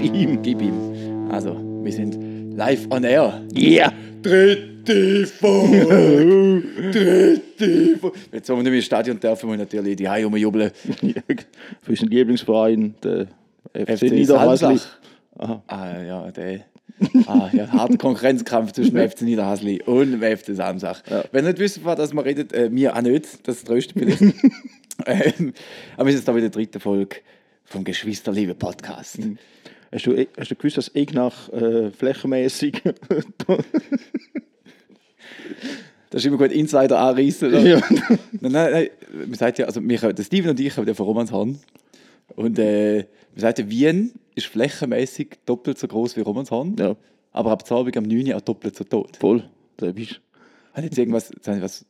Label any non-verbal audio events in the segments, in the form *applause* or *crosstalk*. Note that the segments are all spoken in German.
Gib *laughs* ihm. Gib ihm. Also, wir sind live on air. Yeah. Dritte Folge! *laughs* Dritte Folge! Jetzt, wo wir nicht mehr Stadion dürfen, wir natürlich die Haie rumjubeln. *laughs* Für unseren Lieblingsverein, der FC, FC Niederhasli. Ah, ja, der. Ah, ja, harter Konkurrenzkampf zwischen dem FC Niederhasli und dem FC Samsach. Ja. Wenn ihr nicht wisst, was das man redet, äh, mir auch nicht, das tröstet vielleicht. ähm, aber wir sind jetzt da wieder dritten Folge vom Geschwisterliebe Podcast. Hast du, hast du gewusst, dass Ignach äh, flächenmäßig. *laughs* Das ist immer gut Insider anreißen. ja. *laughs* Nein, nein, nein. Man sagt ja, also wir, der Steven und ich haben ja von Romanshorn. Und äh, man sagt ja, Wien ist flächenmäßig doppelt so groß wie Romanshorn. ja, Aber ab Abend am 9 Uhr auch doppelt so tot. voll. Da bist Hat jetzt irgendwas. ich was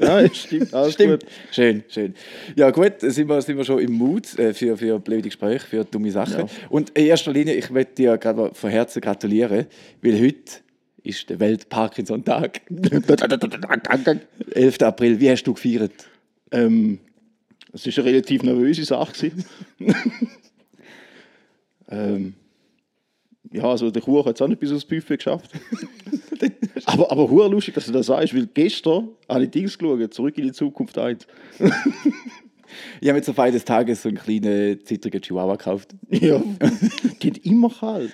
Ja, stimmt. Alles Stimmt. Gut. Schön, schön. Ja, gut, sind wir, sind wir schon im Mut äh, für, für blöde Gespräche, für dumme Sachen. Ja. Und in erster Linie, ich möchte dir gerade von Herzen gratulieren, weil heute ist der Welt-Parkinson-Tag. 11. *laughs* April. Wie hast du gefeiert? ähm, es war eine relativ nervöse Sache. *laughs* ähm, ja, also der Kuchen hat es auch nicht bis aufs Buffet geschafft. *laughs* *laughs* aber aber hure lustig, dass du das sagst, weil gestern habe ich Dings geschaut, zurück in die Zukunft 1. Ich habe mir zur Feier des Tages so einen kleinen, zittrigen Chihuahua gekauft. Ja. *laughs* Die hat immer kalt.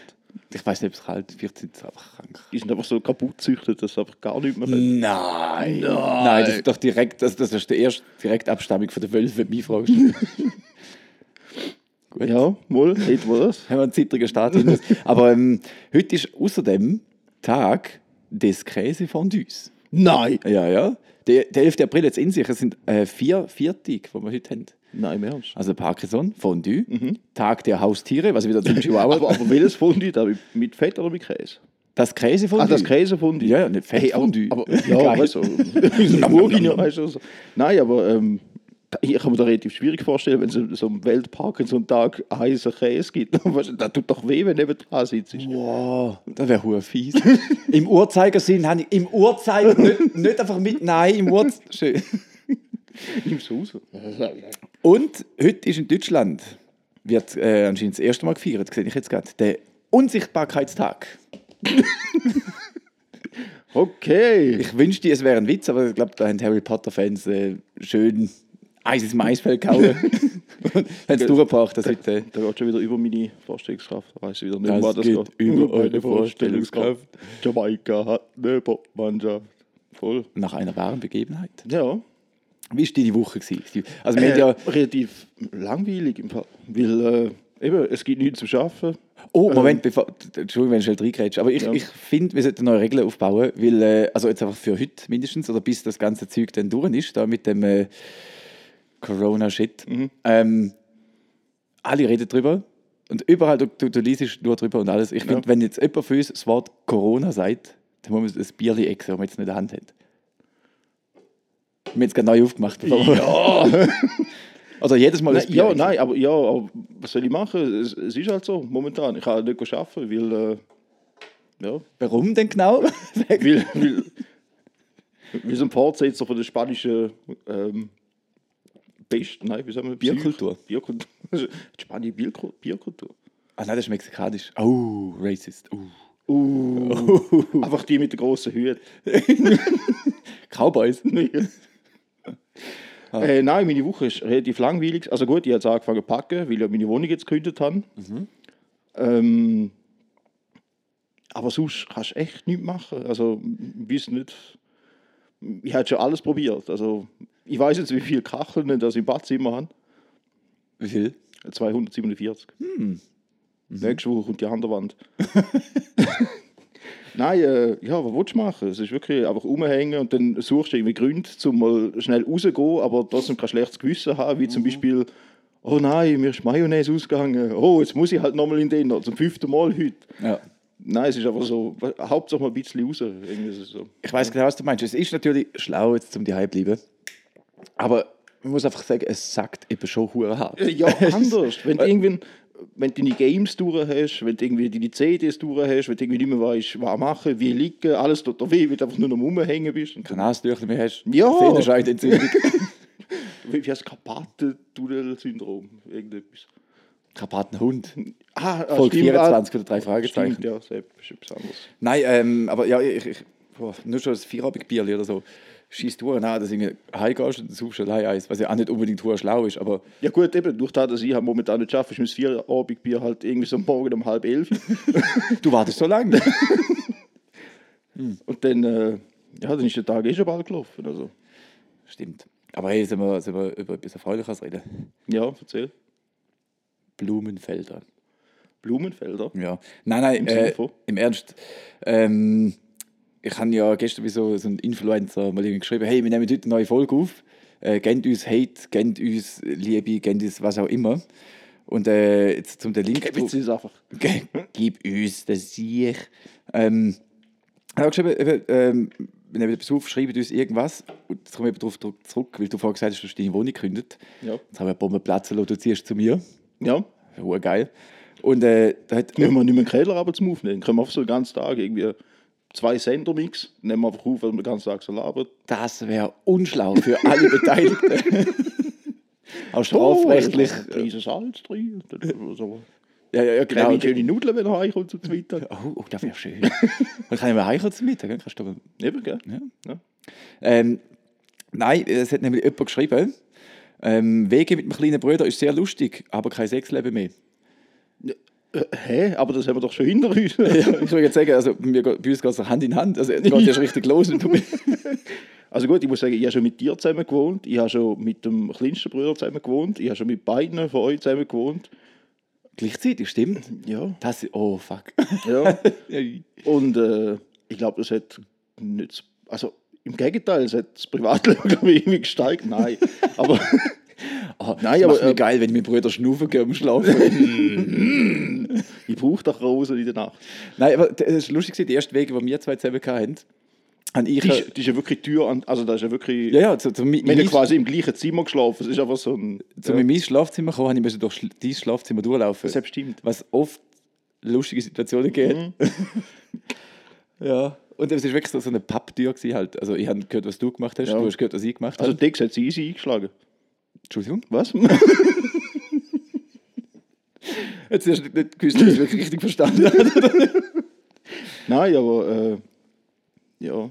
Ich weiß nicht, ob es kalt ist. Vielleicht sind sie einfach krank. Die sind einfach so kaputt gezüchtet, dass sie einfach gar nicht mehr können. Nein. Nein, das ist doch direkt, das, das ist die erste Direktabstammung von der Wölfe, wenn du mich fragst. Gut. *laughs* Ja, wohl, hätten wir das. haben wir einen zittrigen Start. Aber ähm, heute ist außerdem Tag des Käsefondues. Nein! Ja, ja. Der, der 11. April jetzt in sich. Es sind äh, vier, vier Tage, die wir heute haben. Nein, im Ernst. Also Parkinson, Fondue, Tag der Haustiere, was wieder zum Chihuahua. Aber, *laughs* aber welches Fondue da? Mit Fett oder mit Käse? das Käsefondue. Ah, das Käsefondue? Ja, ja, nicht Fettfondue. aber, aber, ja, weißt du, weißt. Nein, aber ähm, ich kann mir da relativ schwierig vorstellen, wenn es so, so am Welt-Parkinson-Tag heißen Käse gibt. *laughs* Das tut doch weh, wenn du neben dran sitzt. Wow, das wäre hure fies. *laughs* Im Uhrzeigersinn habe ich im Uhrzeiger *laughs* nicht, nicht einfach mit Nein im Uhrzeigersinn. Nimm's raus. Und heute ist in Deutschland, wird äh, anscheinend das erste Mal gefeiert, sehe ich jetzt gerade, der Unsichtbarkeitstag. Okay. Ich wünschte, es wäre ein Witz, aber ich glaube, da haben Harry Potter-Fans äh, schön Eis ins Maisfeld gehauen. *laughs* haben es durchgebracht, dass heute... Da geht schon wieder über meine Vorstellungskraft. Weiss ich wieder nicht, Das das geht über eure Vorstellungskraft. Jamaika hat eine Popmannschaft. Voll. Nach einer wahren Begebenheit. Ja. Wie war deine Woche? Gewesen? Also, wir Äh, ja, relativ langweilig im Fall. Weil äh, eben, es gibt nichts zu arbeiten. oh, Moment, bevor, Entschuldigung, wenn ich schnell reingrätsche, aber ich, Ja. ich finde, wir sollten neue Regeln aufbauen, weil, äh, also jetzt einfach für heute mindestens, oder bis das ganze Zeug dann durch ist, da mit dem äh, Corona-Shit. Ähm, alle reden drüber und überall, du, du, du liest nur drüber und alles. Ich finde, Ja. wenn jetzt jemand für uns das Wort Corona sagt, dann muss man das Bierli exen, das man jetzt nicht in der Hand hat. Wir haben jetzt gerade neu aufgemacht. Ja, *laughs* Also jedes Mal nein, ja, nein, aber ja, aber was soll ich machen? Es, es ist halt so, momentan. Ich kann nicht arbeiten, weil. Äh, ja, Warum denn genau? *laughs* weil, weil, weil so ein Fortsetzer von der spanischen ähm, Best, nein, wie sagen wir? Bierkultur. Bierkultur. *laughs* Die spanische Bierku- Bierkultur. Ah nein, das ist mexikanisch. Oh, racist. Uh. Uh, einfach die mit den grossen Hüten. *laughs* Cowboys. *laughs* Äh, nein, meine Woche ist relativ langweilig. Also gut, ich habe angefangen zu packen, weil ich meine Wohnung jetzt gekündigt habe. Ähm, aber sonst kannst du echt nichts machen. Also, ich weiß nicht. Ich habe schon alles probiert. Also, ich weiß jetzt, wie viele Kacheln das im Badzimmer haben. Wie viel? 247. Nächste Woche kommt die Wand. *laughs* Nein, äh, ja, was willst du machen? Es ist wirklich einfach rumhängen und dann suchst du irgendwie Gründe, um mal schnell rauszugehen, aber trotzdem kein schlechtes Gewissen haben, wie zum Beispiel, oh nein, mir ist Mayonnaise ausgegangen, oh, jetzt muss ich halt nochmal in den, zum fünften Mal heute. Ja. Nein, es ist einfach so, Hauptsache mal ein bisschen raus. So. Ich weiß genau, was du meinst. Es ist natürlich schlau, jetzt zum die bleiben. Aber man muss einfach sagen, es sagt eben schon hure hart. Äh, Ja, *laughs* anders. Wenn du irgendwie, wenn du deine Games durch hast, wenn du irgendwie deine CDs durch hast, wenn du irgendwie nicht mehr weißt, was machen, wie liegen, alles tut dir weh, weil du einfach nur noch rumhängen bist. Und Kein Nasentüchlein mehr hast. Ja. Sehnenscheidenentzündung. *laughs* wie heißt Karpaten-Tunnel-Syndrom? Irgendetwas. Karpatenhund. Ah, ah, Folge stimmt, 24 oder drei Fragezeichen. Stimmt, ja, Sepp, ist etwas anderes. Nein, ähm, aber ja, ich, ich, boah, nur schon das Vierabendbier oder so. Schießt du an, dass du heimgehst und suchst allein eins, was ja auch nicht unbedingt schlau ist, aber Ja gut, eben, durch das, dass ich halt momentan nicht schaffe, ist mein Vierabendbier halt irgendwie so Morgen um halb elf. *laughs* du wartest so lange. *laughs* Und dann, äh, ja, dann ist der Tag eh schon bald gelaufen. Also. Stimmt. Aber hey, sind wir, sind wir über etwas Erfreuliches reden? Ja, erzähl. Blumenfelder. Blumenfelder. Ja. Nein, nein, äh, im Ernst. Ähm, ich habe ja gestern so, so ein Influencer mal geschrieben, hey, wir nehmen heute eine neue Folge auf. Äh, gebt uns Hate, gebt uns Liebe, gebt uns was auch immer. Und äh, jetzt zum den Link. Gib jetzt uns einfach. *laughs* Gib uns das ich. Ähm, ich habe geschrieben, eben, ähm, wir nehmen etwas auf, schreibt uns irgendwas. Und jetzt komme ich darauf zurück, weil du vorhin gesagt hast, du hast deine Wohnung gekündigt. Ja. Jetzt habe ich eine Bombe platzen lassen, du ziehst zu mir. Ja. Hure geil. Und äh, da hat, Müssen wir nicht mehr einen Keller aber zum Aufnehmen. Können wir einfach so den ganzen Tag irgendwie zwei Sender-Mix, nehmen wir einfach auf, weil wir den ganzen Tag so labern. das wäre unschlau für alle Beteiligten. *laughs* Auch strafrechtlich. Oh, ein Salz drin. dann ja, ja, ja, Genau. genau. schöne Nudeln, wenn er heimkommt zum Mittag. Oh, oh, das wäre schön. Man kann ja mal heimkommen zum Mittag. Kannst du aber Eben, gell? Ja. Ja. Ähm, nein, es hat nämlich jemand geschrieben, ähm, Wege mit dem kleinen Bruder ist sehr lustig, aber kein Sexleben mehr. Äh, hä? Aber das haben wir doch schon hinter uns. *laughs* ja, ich würde jetzt sagen, also wir, bei uns geht es Hand in Hand. Also es geht schon richtig los. *laughs* Also gut, ich muss sagen, ich habe schon mit dir zusammen gewohnt, ich habe schon mit dem kleinsten Bruder zusammen gewohnt, ich habe schon mit beiden von euch zusammen gewohnt. Gleichzeitig, stimmt. Ja. Das, oh, fuck. ja. *laughs* Und äh, ich glaube, das hat nicht. Also im Gegenteil, es hat das Privatleben, glaube ich, irgendwie gesteigert. Nein. Aber oh, Nein, das aber, macht mir äh, geil, wenn ich meinen Bruder schnaufen gehe am Schlafen. *laughs* ich brauche doch Rosen in der Nacht. Nein, aber das ist lustig, die ersten Wege, die wir zwei zusammen hatten, habe ich... Die ist, die ist ja wirklich Tür an. Also, das ist ja wirklich. ja, ja, zu, zu, Wir haben quasi im gleichen Zimmer geschlafen. Es ist einfach so ein. zu ja, in mein Schlafzimmer kommen, habe ich durch dein Schlafzimmer durchlaufen. das stimmt. was oft lustige Situationen gibt. Mhm. *laughs* ja. Und es war wirklich so eine Papptür. Halt. Also ich habe gehört, was du gemacht hast, Ja. du hast gehört, was ich gemacht Also, habe. Dex hat sie easy eingeschlagen. Entschuldigung. Was? *laughs* Jetzt hast du nicht gewusst, dass ich wirklich richtig verstanden habe. *laughs* Nein, aber. Äh, ja.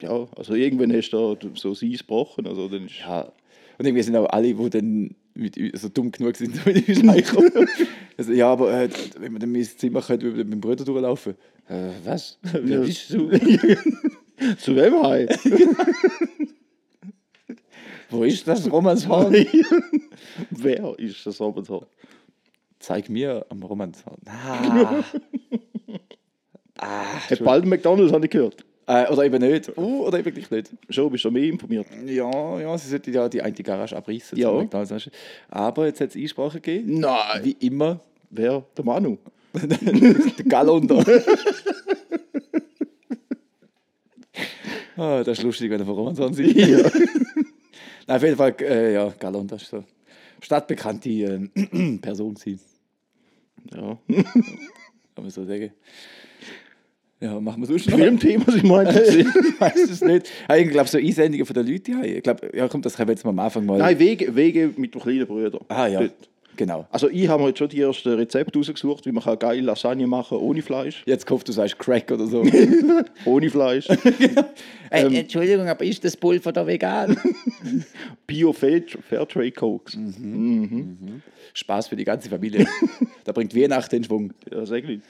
Ja, also irgendwann hast du da so sie gebrochen. Also, dann ist, ja. Und irgendwie sind auch alle, die dann mit, uns- also dumm genug sind, *laughs* um mit uns reinkommen. also, ja, aber äh, wenn wir dann ins Zimmer können, würde ich mit meinem Bruder durchlaufen. Äh, was? Wer bist du? Zu wem heim? Wo ist das Romanshorn? *laughs* Wer ist das Abenteuer? Zeig mir am Romanshorn. Ah. ah, Hat bald McDonalds, habe ich gehört. Äh, oder eben nicht. Uh, oder eben gleich nicht. Schon, bist du mehr informiert. Ja, ja, sie sollten ja die eine Garage abreißen. Ja. Aber jetzt hat es Einsprache gegeben. Nein. Wie immer. Wer? Der Manu. *laughs* der Galunder. *laughs* ah, das ist lustig, wenn er von Romanson sieht. Ja. Nein, auf jeden Fall, äh, ja, Galunder ist so stadtbekannte äh, *clears throat* Person gewesen, ja. *laughs* kann man so sagen. Ja, machen wir sonst noch. Filmthema sind wir ich *laughs* weiß es nicht. Ich glaube, so Einsendungen von den Leuten. haben. Ich glaube, ja, komm, das können wir jetzt mal am Anfang mal. Nein, Wege, Wege mit dem kleinen Bruder. Ah, ja. Dort. Genau. Also ich habe heute schon die ersten Rezepte rausgesucht, wie man kann geil Lasagne machen ohne Fleisch. Jetzt gehofft, du sagst Crack oder so. *laughs* Ohne Fleisch. *laughs* Äh, Entschuldigung, aber ist das Pulver da vegan? *laughs* Bio Fair- Fairtrade Cokes. Spaß für die ganze Familie. da bringt Weihnachten in Schwung. Ja, sag nicht.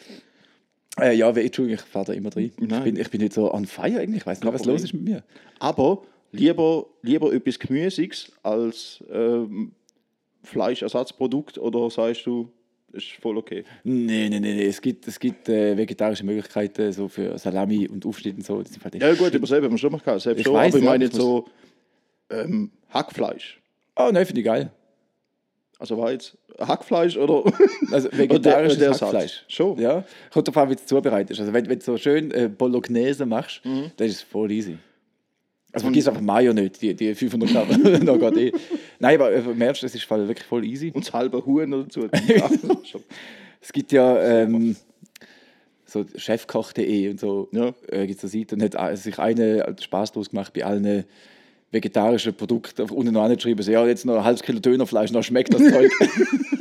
Äh, ja, Entschuldigung, ich fahre da immer drin. Ich bin, ich bin nicht so on fire eigentlich. Ich weiß nicht, Kein was Problem. los ist mit mir. Aber lieber, lieber etwas Gemüsiges als ähm, Fleischersatzprodukt oder sagst du, ist voll okay? Nee, nee, nee, nee. Es gibt, es gibt äh, vegetarische Möglichkeiten so für Salami und Aufschnitt und so. Das sind halt Ja gut, über selber haben wir schon mal gehabt. Selbst Ich schon, weiss, aber ich meine jetzt so ähm, Hackfleisch. Oh, nein, finde ich geil. Also war jetzt Hackfleisch oder *laughs* Also Oder vegetarisches der- der Satz. Hackfleisch. Schon. Ja. Kommt davon, an, wie du es zubereitest. Also wenn, wenn du so schön äh, Bolognese machst, Mhm. dann ist es voll easy. Also vergiss einfach Mayo nicht, die, die 500 Gramm. *laughs* da geht eh. Nein, aber äh, merkst, es ist voll- wirklich voll easy. und das halbe Huhn dazu. *laughs* Ja, schon. Es gibt ja ähm, so chefkoch.de und so Ja. äh, gibt es eine Seite und hat äh, sich eine Spaß draus gemacht bei allen vegetarischen Produkten. Unten noch angeschrieben, so, ja, jetzt noch ein halbes Kilo Dönerfleisch, noch schmeckt das Zeug. *laughs* *laughs*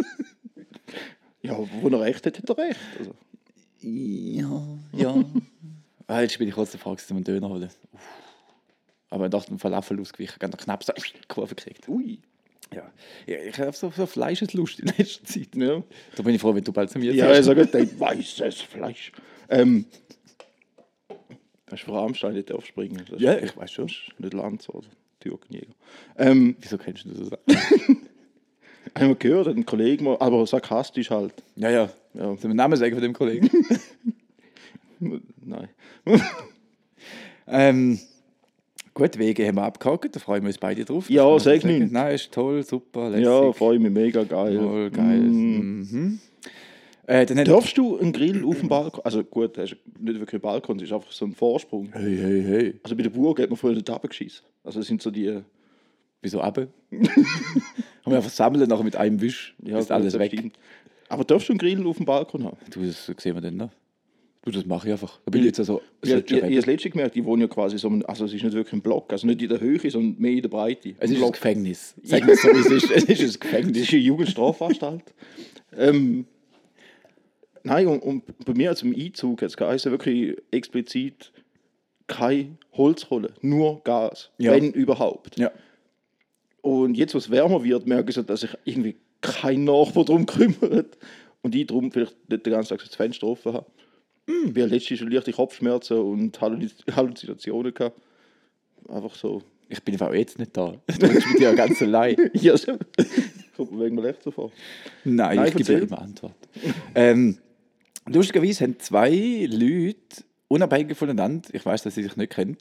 Ja, wo er recht hat, hat er recht. Also, Ja, ja. ah, jetzt bin ich kurz der Frage, um einen Döner holen. Uff. Aber ich dachte, ein Falafel ausgewichen, ganz knapp so Kurve gekriegt. ui. Ja. ja ich habe so, so Fleischeslust in letzter Zeit. Ja, Da bin ich froh, wenn du bald zu mir ja sagst. ich sage dein weißes Fleisch. Ähm, hast du vor Rammstein nicht aufspringen? Das Ja, ich weiß schon. Nicht Lanz oder Türkenjäger. Ähm, Wieso kennst du das? *laughs* haben wir gehört, ein Kollege mal, aber sarkastisch halt. Ja, ja. Ja, Sollen wir den Namen sagen von dem Kollegen? *laughs* nein. *laughs* ähm, gut, Wege haben wir abgehakt, da freuen wir uns beide drauf. Ja, sag nicht. Nein, ist toll, super, lässig. Ja, freue mich mega geil. Voll geil. Mm. Mhm. Äh, Darfst du einen Grill auf dem Balkon? Also gut, hast nicht wirklich einen Balkon, es ist einfach so ein Vorsprung. Hey, hey, hey. Also bei der Burg hat man vorher nicht runtergeschissen. Also das sind so die... Wieso ab? *laughs* Haben wir einfach sammeln, nachher mit einem Wisch ist gut, alles weg. stimmt. Aber darfst du einen Grill auf dem Balkon haben? Du, das sehen wir dann noch. Du, das mache ich einfach. Da bin ich jetzt also. Ich, ich, ich habe das letzte gemerkt, ich wohne ja quasi so, also es ist nicht wirklich ein Block, also nicht in der Höhe, sondern mehr in der Breite. es ist Ein ein Block. Gefängnis. *laughs* Wir es so, es ist. Es ist ein Gefängnis. ist eine Jugendstrafanstalt. ähm, nein, und, und bei mir als im Einzug hat es geheißen, wirklich explizit kein Holzkohle, nur Gas, Ja. wenn überhaupt. Ja. Und jetzt, wo es wärmer wird, merke ich so, dass sich irgendwie kein Nachbar darum kümmert. Und ich darum vielleicht nicht den ganzen Tag so das Fenster offen habe. Hm. Ich hatte letztens schon leichte Kopfschmerzen und Halluzi- *laughs* Halluzinationen. Gehabt. Einfach so. Ich bin auch jetzt nicht da. *laughs* Du bist mit dir ganz allein. *laughs* Ja. Kommt mir wegen mir echt so vor. Nein, Nein, ich gebe immer Antwort. ähm, lustigerweise haben zwei Leute, unabhängig voneinander, ich weiß, dass sie sich nicht kennen,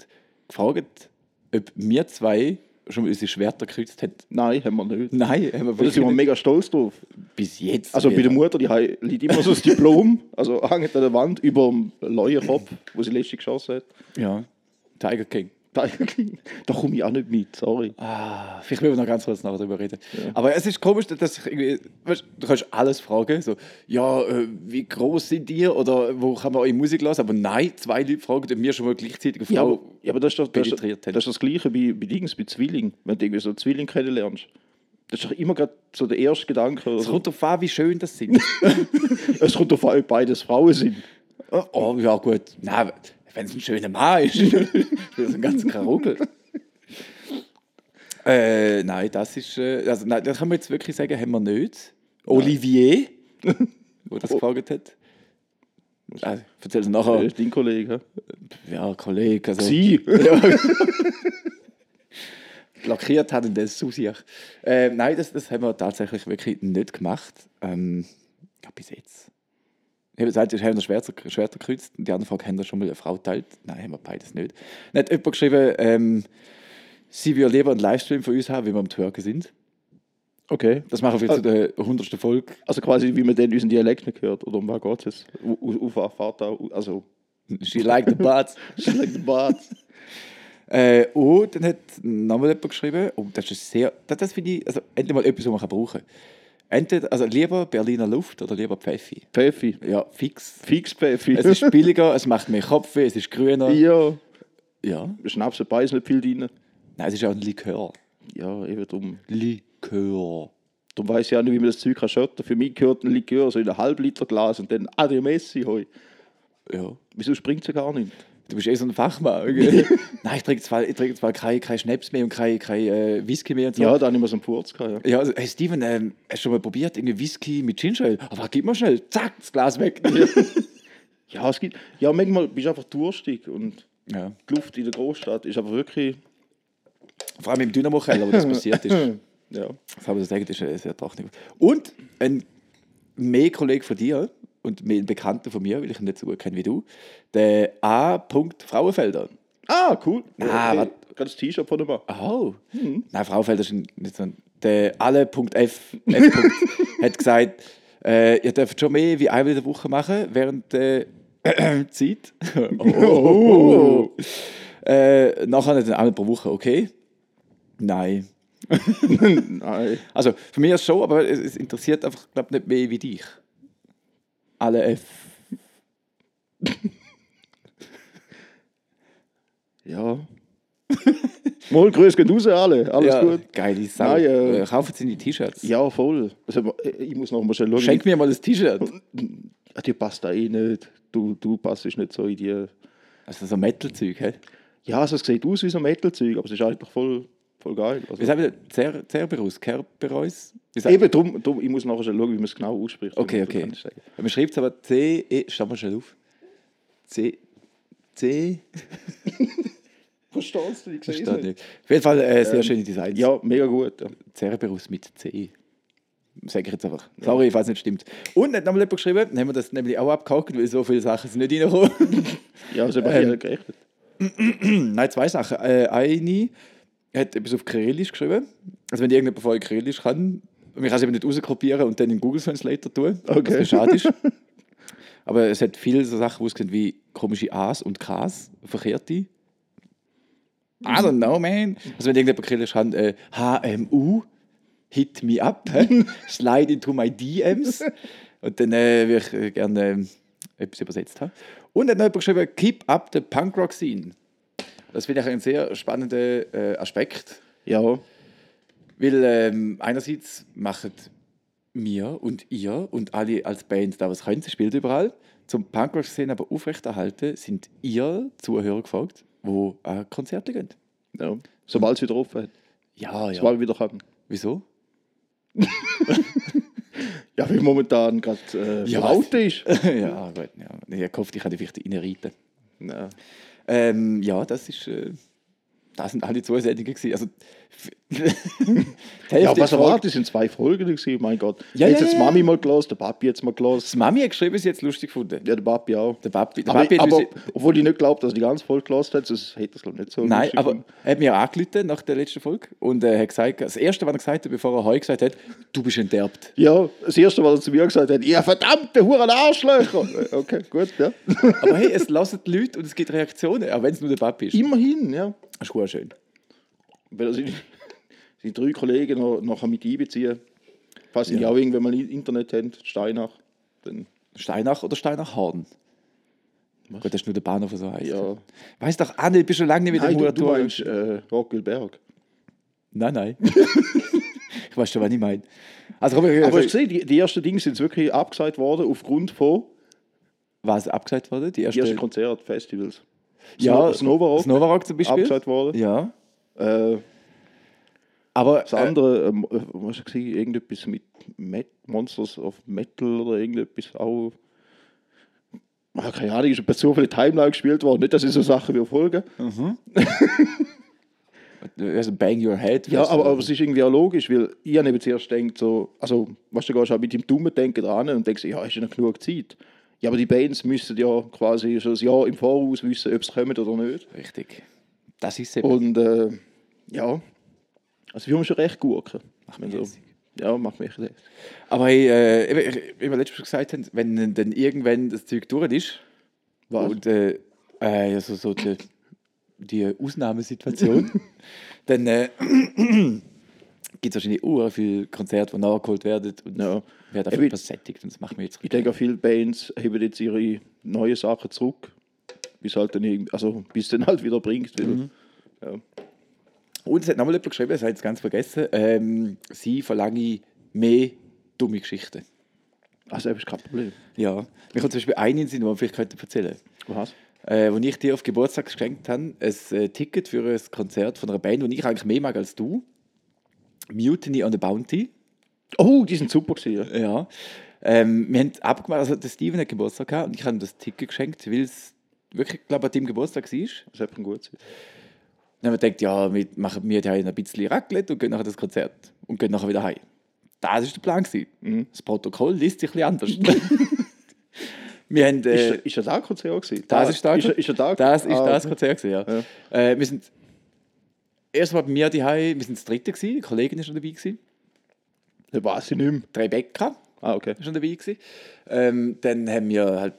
gefragt, ob wir zwei schon mal unsere Schwerter gekreuzet haben. Nein, haben wir nicht. Nein, haben wir Da sind wirklich wir mega stolz drauf. bis jetzt. Also bei der Mutter die liegt immer so das Diplom, also *laughs* hängt an der Wand über dem Leuenkopf, wo sie letztens geschossen hat. Ja, Tiger King. *laughs* Da komme ich auch nicht mit, sorry. Ah, vielleicht müssen wir noch ganz kurz nachher darüber reden. Aber es ist komisch, dass ich irgendwie, weißt, du kannst alles fragen, so, ja, äh, wie groß sind ihr oder wo kann man eure Musik hören? Aber nein, zwei Leute fragen, ob wir schon mal gleichzeitig eine Ja, Frau aber, ja, aber das, ist doch, das, haben. das ist das Gleiche wie bei Dings, bei Zwilling. Wenn du irgendwie so Zwilling kennenlernst. Das ist doch immer gerade so der erste Gedanke. Es kommt darauf an, wie schön das sind. *laughs* Es kommt darauf an, ob beides Frauen sind. oh, oh, ja gut, nein, wenn es ein schöner Mann ist, *laughs* ist das ein ganz Karuckel. *laughs* äh, nein, das ist, äh, also nein, das kann man jetzt wirklich sagen, haben wir nicht. Olivier, *laughs* wo das gefragt hat. Ah, erzähl es Das nachher. ist dein Kollege. Ja, Kollege. Also, Sie. Ja. Lackiert hat das Susi. Äh, nein, das, das haben wir tatsächlich wirklich nicht gemacht. Ähm, ja, bis jetzt. Ich habe gesagt, ich habe noch Schwerter, Schwerter gekreuzt. Und die andere Frage, haben wir schon mal eine Frau geteilt? Nein, haben wir beides nicht. Dann hat jemand geschrieben, ähm, sie will lieber einen Livestream von uns haben, wie wir am Twerken sind. Okay. Das machen wir zu der 100. Folge. Also quasi, wie man dann unseren Dialekt nicht hört. Oder um was geht es? Auf Vater, also... She like the butts. Schlägt *laughs* den Bart. Äh, und dann hat nochmal jemand geschrieben, oh, das ist sehr, das, das finde ich, also endlich mal etwas, was man kann brauchen kann. Entweder, also lieber Berliner Luft oder lieber Pfeffi. Pfeffi. Ja, fix. Fix Pfeffi. Es ist *laughs* billiger, es macht mehr Kopfweh, es ist grüner. ja. Ja. Schnaps und Beiß nicht viel drin. Nein, es ist auch ein Likör. Ja, eben drum. Likör. Darum weiß ich auch nicht, wie man das Zeug kann schotten. Für mich gehört ein Likör so in ein halbliter Glas und dann Adrio Messi. Hoi. Ja. Wieso springt es ja gar nicht? Du bist eh so ein Fachmann. *laughs* Nein, ich trinke zwar, ich trinke zwar kein, kein Schnaps mehr und kein, kein äh, Whisky mehr und so. Ja, da ich mal so einen gehabt. Ja. Ja, also, hey Steven, ähm, hast du schon mal probiert, irgendwie Whisky mit Ale? Aber gib mal schnell, zack, das Glas weg. *laughs* Ja, es gibt, ja, manchmal bist du einfach durstig und ja. die Luft in der Großstadt ist aber wirklich. Vor allem im Dynamo-Keller, wo das passiert ist. *laughs* Ja. Das habe ich sagen, das ist äh, sehr traurig. Und ein mehr Kollege von dir und mehr ein Bekannter von mir, weil ich ihn nicht so gut kenne wie du, der A. Frauenfelder. Ah, cool. Ah, okay. Ganz T-Shirt von dem Mann. Oh. Nein, Frauenfelder ist nicht so ein. Der alle.f *laughs* hat gesagt, äh, ihr dürft schon mehr wie einmal in der Woche machen während der *clears throat* Zeit. *laughs* oh. Äh, nachher dann einmal pro Woche, okay? Nein. *laughs* Nein. Also für mich ist es schon, aber es, es interessiert einfach glaub, nicht mehr wie dich. Alle F. *laughs* Ja. Mal grüß geht raus, alle. Alles ja, gut. geile Sau. Nein, äh, äh, kaufen Sie die T-Shirts. Ja, voll. Also, ich muss noch mal schnell schauen. Schenk mir mal das T-Shirt. Die passt da eh nicht. Du, du passt nicht so in die. Also so Metal-Zeug, hä? Ja, also es sieht aus wie so Metal-Zeug, aber es ist eigentlich voll, voll geil. Also, Wie sagen wir? Cer Cerberus? Sagt- eben drum, drum, ich muss nachher schon schauen, wie man es genau ausspricht. Okay, Das okay. Man schreibt es aber C, E, schau mal schnell auf. C, C, *laughs* Verstehst du? Ich sehe es nicht. nicht. Auf jeden Fall äh, sehr schöne Designs. Ja, mega gut. Ja. Cerberus mit C. Sag ich jetzt einfach. Sorry, falls es nicht stimmt. Und hat nochmal jemand geschrieben, dann haben wir das nämlich auch abgehakt, weil so viele Sachen sind nicht reingekommen. Ja, also habe ich ähm, gerechnet. *clears throat* Nein, zwei Sachen. Äh, eine hat etwas auf Kyrillisch geschrieben. Also wenn irgendjemand von euch Kyrillisch kann, man kann es eben nicht rauskopieren und dann in Google Translator tun, Okay. was schade ist. *laughs* Aber es hat viele so Sachen, wo es wie komische A's und K's, verkehrte. I don't know, man. Also wenn irgendjemand Kyrillisch kann, äh, HMU, hit me up, *laughs* slide into my DMs. Und dann äh, würde ich äh, gerne ähm, etwas übersetzt haben. Und dann hat noch jemand geschrieben, keep up the punk rock scene. Das finde ich einen sehr spannenden äh, Aspekt. Ja, Weil ähm, einerseits machen wir und ihr und alle als Band da was können, sie spielt überall. Zum Punkrock-Szene aber aufrechterhalten, sind ihr Zuhörer gefragt, die an Konzerte gehen. ja. sobald es wieder offen hat. Ja, Sobald wir wieder haben. Wieso? *laughs* Ja, weil momentan gerade äh, Ja, ist. *laughs* ja, gut. Ja. Ich hoffe, ich kann dich vielleicht reinreiten. Ja. Ähm, ja, das ist. Äh, das sind alle Zusendungen gewesen. Also, *laughs* Ja, was erwartet? Es sind zwei Folgen gewesen, mein Gott. Ja, jetzt ja, ja, Mami mal gelost, der Papi jetzt mal gelost. Die Mami hat geschrieben, sie hat es lustig gefunden. Ja, der Papi auch. Der Papi, der Aber, Papi aber obwohl ich nicht glaube, dass er die ganze Folge gelost hat, sonst hätte er glaube ich nicht so Nein, aber gefunden. er hat mir angerufen nach der letzten Folge und äh, hat gesagt, das Erste, was er gesagt hat, bevor er Heu gesagt hat, du bist enterbt. Ja, das erste, was er zu mir gesagt hat, ihr verdammte Huren Arschlöcher. Okay, gut, ja. Aber hey, es lassen die Leute und es gibt Reaktionen, auch wenn es nur der Papi ist. Immerhin, ja. Das ist gut schön. Weil er seine, seine drei Kollegen noch, nachher mit einbeziehen. Falls sie Ja. auch irgendwann mal Internet haben, Steinach, dann Steinach oder Steinach-Horn? Gut, das ist nur der Bahnhof, der so heißt. ja. Weißt doch, Anne, bist du lange nicht mit Nein, dem du, du meinst äh, Rockwilberg. Nein, nein. *laughs* ich weiß schon, was ich meine. Also, komm, also, Aber hast du gesehen, die, die ersten Dinge sind wirklich abgesagt worden aufgrund von was abgesagt wurde? Die die erste, ersten Konzerte, Festivals. Ja, Snowrock Snowrock zum Beispiel. abgesagt worden. Ja. Äh, Aber das andere, ähm, äh, was du gesehen, irgendetwas mit Met Monsters of Metal oder irgendetwas auch. Ah, keine Ahnung, ist per Zufall in Timeline gespielt worden. Nicht, dass ich so Sachen wie folgen. äh, *laughs* also Bang Your Head. Ja, aber, aber es ist irgendwie auch logisch, weil ich habe zuerst denkt so, also, weißt du, du gehst auch mit dem dummen Denken dran und denkst, ja, ist ja noch genug Zeit. Ja, aber die Bands müssen ja quasi schon ein Jahr im Voraus wissen, ob es kommt oder nicht. Richtig. Das ist eben. Und äh, ja, also wir haben schon recht mich so, hässig. ja, macht mich das. Aber hey, äh, wie wir letztes Mal gesagt haben, wenn dann irgendwann das Zeug durch ist Was? und äh, äh, also so die, die Ausnahmesituation, *laughs* dann äh, gibt es wahrscheinlich auch viele Konzerte, die nachgeholt werden und Ja. Eben, einfach übersättigt und das machen wir jetzt Ich denke, viele Bands heben jetzt ihre neuen Sachen zurück, bis halt dann also bis dann halt wieder bringt. Weil, Mhm. ja. Und es hat nochmal jemand geschrieben, das habe ich jetzt ganz vergessen, ähm, sie verlange mehr dumme Geschichten. Also das ist kein Problem. Ja, mir kommt zum Beispiel eine in den Sinn, die man vielleicht könnte erzählen Was? äh, wo ich dir auf Geburtstag geschenkt habe, ein äh, Ticket für ein Konzert von einer Band, die ich eigentlich mehr mag als du. Mutiny on the Bounty. Oh, die sind super gewesen. ja. Ja. Ähm, wir haben abgemacht, also der Steven hat Geburtstag gehabt und ich habe ihm das Ticket geschenkt, weil es wirklich, glaube ich, an deinem Geburtstag war. Das hätte gut sein. Dann haben wir gedacht, ja, wir machen wir daheim ein bisschen Raclette und gehen nachher das Konzert und gehen nachher wieder heim. Das war der Plan. gewesen. Das Protokoll liest sich ein bisschen anders. *laughs* wir haben, äh, Ist, ist das auch Konzert gewesen? Das ist da. Ist, ist da Das ist Ah, das. Konzert, gewesen, ja. Äh, wir sind erst mal bei mir daheim, wir sind das dritte gewesen, eine Kollegin ist schon dabei gewesen, Das weiß ich nicht mehr. die Rebecca Ah, okay. ist schon dabei gewesen. Ähm, dann haben wir halt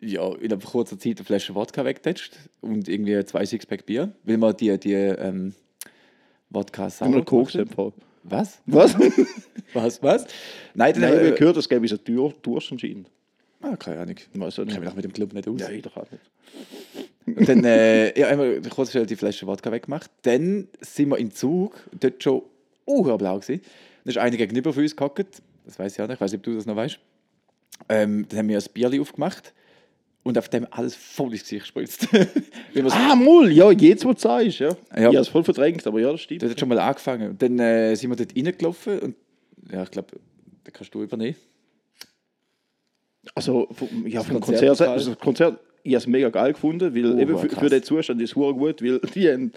ja, in einer kurzer Zeit eine Flasche Wodka weggetatscht und irgendwie zwei Sixpack Bier, weil wir die, die ähm, Wodka sauer wir Koks. Was? Was? *laughs* Was? Was? Nein, dann Nein, ich habe wir... gehört, es gäbe so Dur Durst anscheinend. Ah, keine Ahnung. Ich kenne mich auch mit dem Club nicht aus. Ich doch auch nicht. Dann äh, ja, haben wir kurz schnell die Flasche Wodka weggemacht. Dann sind wir im Zug, dort schon uh, blau gewesen. Dann ist einer gegenüber von uns gehockt. Das weiß ich auch nicht, ich weiß nicht, ob du das noch weißt. Ähm, dann haben wir ein Bierli aufgemacht und auf dem alles voll ins Gesicht *laughs* man's- Ah, Mull, ja, jetzt, wo du sagst, ja. Ja. Ich habe es voll verdrängt, aber ja, das stimmt. Das hat schon mal angefangen. Und dann äh, sind wir dort reingelaufen und ja, ich glaube, da kannst du übernehmen. Also, ja, vom Konzert Konzert, also Konzert, ich habe es mega geil gefunden, weil Oh, eben für, für den Zustand ist es gut, weil die haben,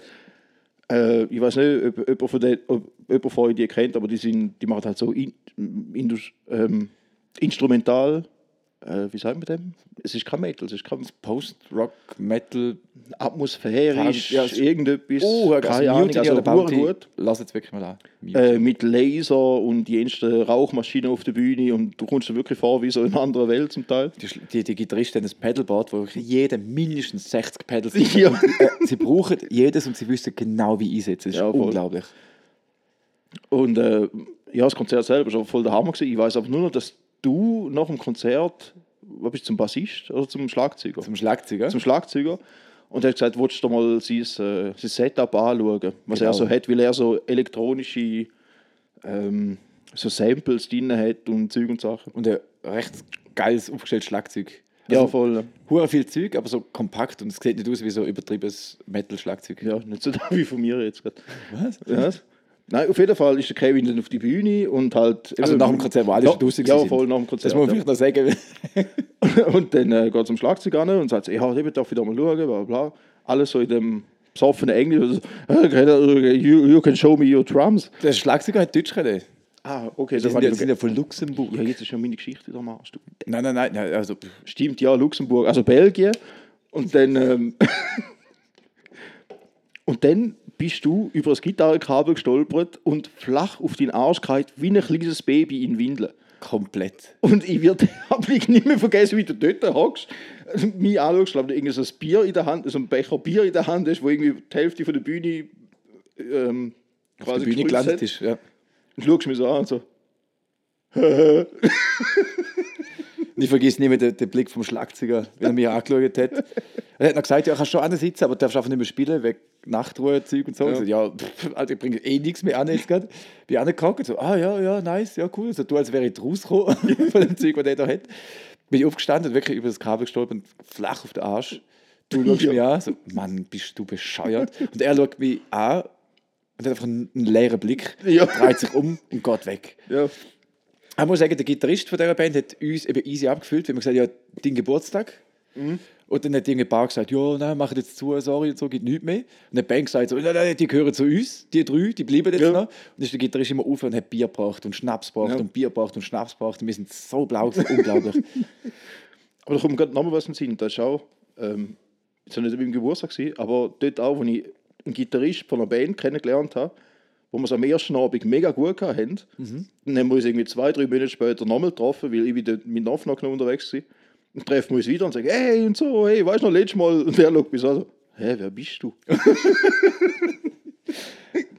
äh, ich weiß nicht, ob, jemand von den, ob jemand von euch die kennt, aber die, sind, die machen halt so in, Indus, ähm, instrumental, äh, wie sagt man dem? Es ist kein Metal, es ist kein Post-Rock, Metal. atmosphärisch, Ja, irgendetwas, Oh, keine Ahnung, also hure gut. Lass jetzt wirklich mal an. Äh, mit Laser und die ersten Rauchmaschinen auf der Bühne und du kommst dir wirklich vor wie so in einer anderen Welt zum Teil. Die, die, die Gitarristen haben ein Pedalboard, wo jeder mindestens 60 Pedals *laughs* Ja. Und, äh, sie brauchen jedes und sie wissen genau, wie einsetzen. Das ist Ja, unglaublich. Und äh, ja, das Konzert selber war voll der Hammer. Gewesen. Ich weiß aber nur noch, dass du nach dem Konzert, was bist du, zum Bassist oder zum Schlagzeuger? Zum Schlagzeuger. zum Schlagzeuger. Und er hat gesagt, willst du dir mal sein, äh, sein Setup anschauen, was Genau. er so hat, weil er so elektronische ähm, so Samples drin hat und Zeug und Sachen. und ein recht geiles, aufgestelltes Schlagzeug. Ja, Also, voll. Hure viel Zeug, aber so kompakt und es sieht nicht aus wie so übertriebenes Metal-Schlagzeug. Ja, nicht so da *laughs* wie von mir jetzt gerade. Was? Ja. Nein, auf jeden Fall ist der Kevin dann auf die Bühne und halt. Also nach dem Konzert, wo alle ja, schon draussen Ja, voll nach dem Konzert. Das muss man ja. noch sagen. *laughs* Und dann äh, geht es zum Schlagzeug an und sagt, ja, eben darf ich da mal schauen, bla bla. Alles so in dem besoffenen Englisch. Also, "Äh, you, you can show me your drums. Der Schlagzeuger hat Deutsch können. Ah, okay, das sind, war ja, sind ja von Luxemburg. Ja, jetzt ist ja meine Geschichte wieder du. Nein, nein, nein, nein. Also, Stimmt, ja, Luxemburg, also Belgien. Und dann, ähm, *laughs* und dann bist du über das Gitarrenkabel gestolpert und flach auf deinen Arsch gehalten, wie ein kleines Baby in Windeln. komplett. Und ich werde den *laughs* nicht mehr vergessen, wie du dort hockst, mich anschaust, glaube ich, irgendwie so ein Bier in der Hand, so ein Becher Bier in der Hand hast, wo irgendwie die Hälfte von der Bühne ähm, Auf quasi der Bühne gelandet ist. Ja. Und schaust mich so an und so, *laughs* *laughs* Und Ich vergesse nie mehr den, den Blick vom Schlagzeuger, wie er mich angeschaut hat. Er hat noch gesagt, ja, kannst schon an sitzen, aber du darfst einfach nicht mehr spielen, wegen Nachtruhe, Zeug und so. Ja, so, ja pff, Alter, ich bringe eh nichts mehr an jetzt gerade. Bin angehockt, so, ah ja, ja, nice, ja, cool. So, du, als wäre ich rausgekommen *laughs* von dem Zeug, was der da hat. Bin ich aufgestanden und wirklich über das Kabel gestolpert und flach auf den Arsch. Du schaust Ja. mich an, so, Mann, bist du bescheuert. Und er schaut mich an und hat einfach einen, einen leeren Blick, Ja. dreht sich um und geht weg. ja, Ich muss sagen, der Gitarrist von dieser Band hat uns eben easy abgefüllt, weil wir gesagt haben, ja, dein Geburtstag. Und dann hat irgendein Paar gesagt, ja, nein, machen jetzt zu, sorry, und so geht nichts mehr. Und die Band gesagt, so, nein, nein, die gehören zu uns, die drei, die bleiben jetzt Ja. noch. Und dann ist der Gitarrist immer auf und hat Bier gebracht und Schnaps gebracht Ja. und Bier gebracht und Schnaps gebracht. Und wir sind so blau, unglaublich. *laughs* Aber da kommt gerade nochmal was in den Sinn. Das ist auch, ähm, jetzt nicht beim Geburtstag, gewesen, aber dort auch, wo ich einen Gitarrist von einer Band kennengelernt habe, wo wir es am ersten Abend mega gut hatten. Dann haben wir uns irgendwie zwei, drei Monate später nochmal getroffen, weil ich wieder mit Nafnag noch unterwegs war. Und treffen wir uns wieder und sagen, hey und so, hey, weißt du noch, letztes Mal, und der schaut mich so, hä, wer bist du? *laughs*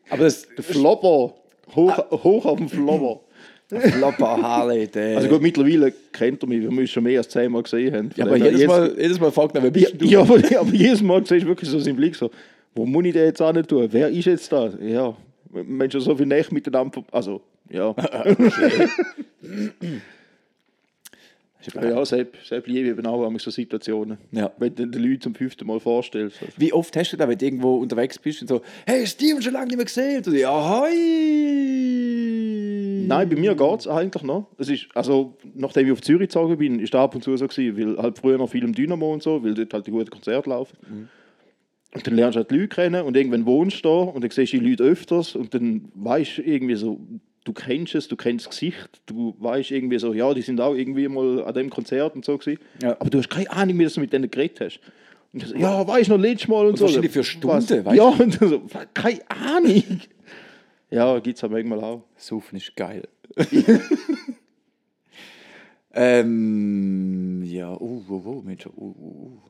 Aber das Der Flopper, hoch, hoch auf dem Flopper. *laughs* Flopper Harley, der. Also gut, mittlerweile kennt er mich, wir uns schon mehr als zehnmal gesehen haben. ja, aber jedes jetzt- Mal, jedes Mal fragt er, wer Ja, bist du? ja aber, *laughs* aber jedes Mal siehst du wirklich so seinen Blick so, wo muss ich den jetzt an tun? Wer ist jetzt da? Ja, Menschen so viel näher miteinander, also, ja. *laughs* *laughs* Aber ja, selbst, selbst liebe ich eben auch manchmal so Situationen. Ja. Wenn du den Leuten zum fünften Mal vorstellst. Also. Wie oft hast du das, wenn du irgendwo unterwegs bist und so, hey Steven, schon lange nicht mehr gesehen? Und du, ja, hi! Nein, bei mir geht es eigentlich noch. Das ist, also, nachdem ich auf Zürich gezogen bin, ist das ab und zu so gewesen, weil halt früher noch viel im Dynamo und so, weil dort halt die guten Konzerte laufen. Und dann lernst du halt die Leute kennen und irgendwann wohnst du da und dann siehst du die Leute öfters und dann weißt du irgendwie so, du kennst es, du kennst das Gesicht, du weißt irgendwie so, ja, die sind auch irgendwie mal an dem Konzert und so gewesen. Ja. Aber du hast keine Ahnung, wie dass du mit denen geredet hast. Und so, ja, weißt du noch letztes Mal und, so. wahrscheinlich für Stunden, weißt? Ja, und so, keine Ahnung. Ja, gibt es aber manchmal auch. Saufen ist geil. *laughs* ähm, ja, uh, uh, uh, wir haben schon, uh, uh,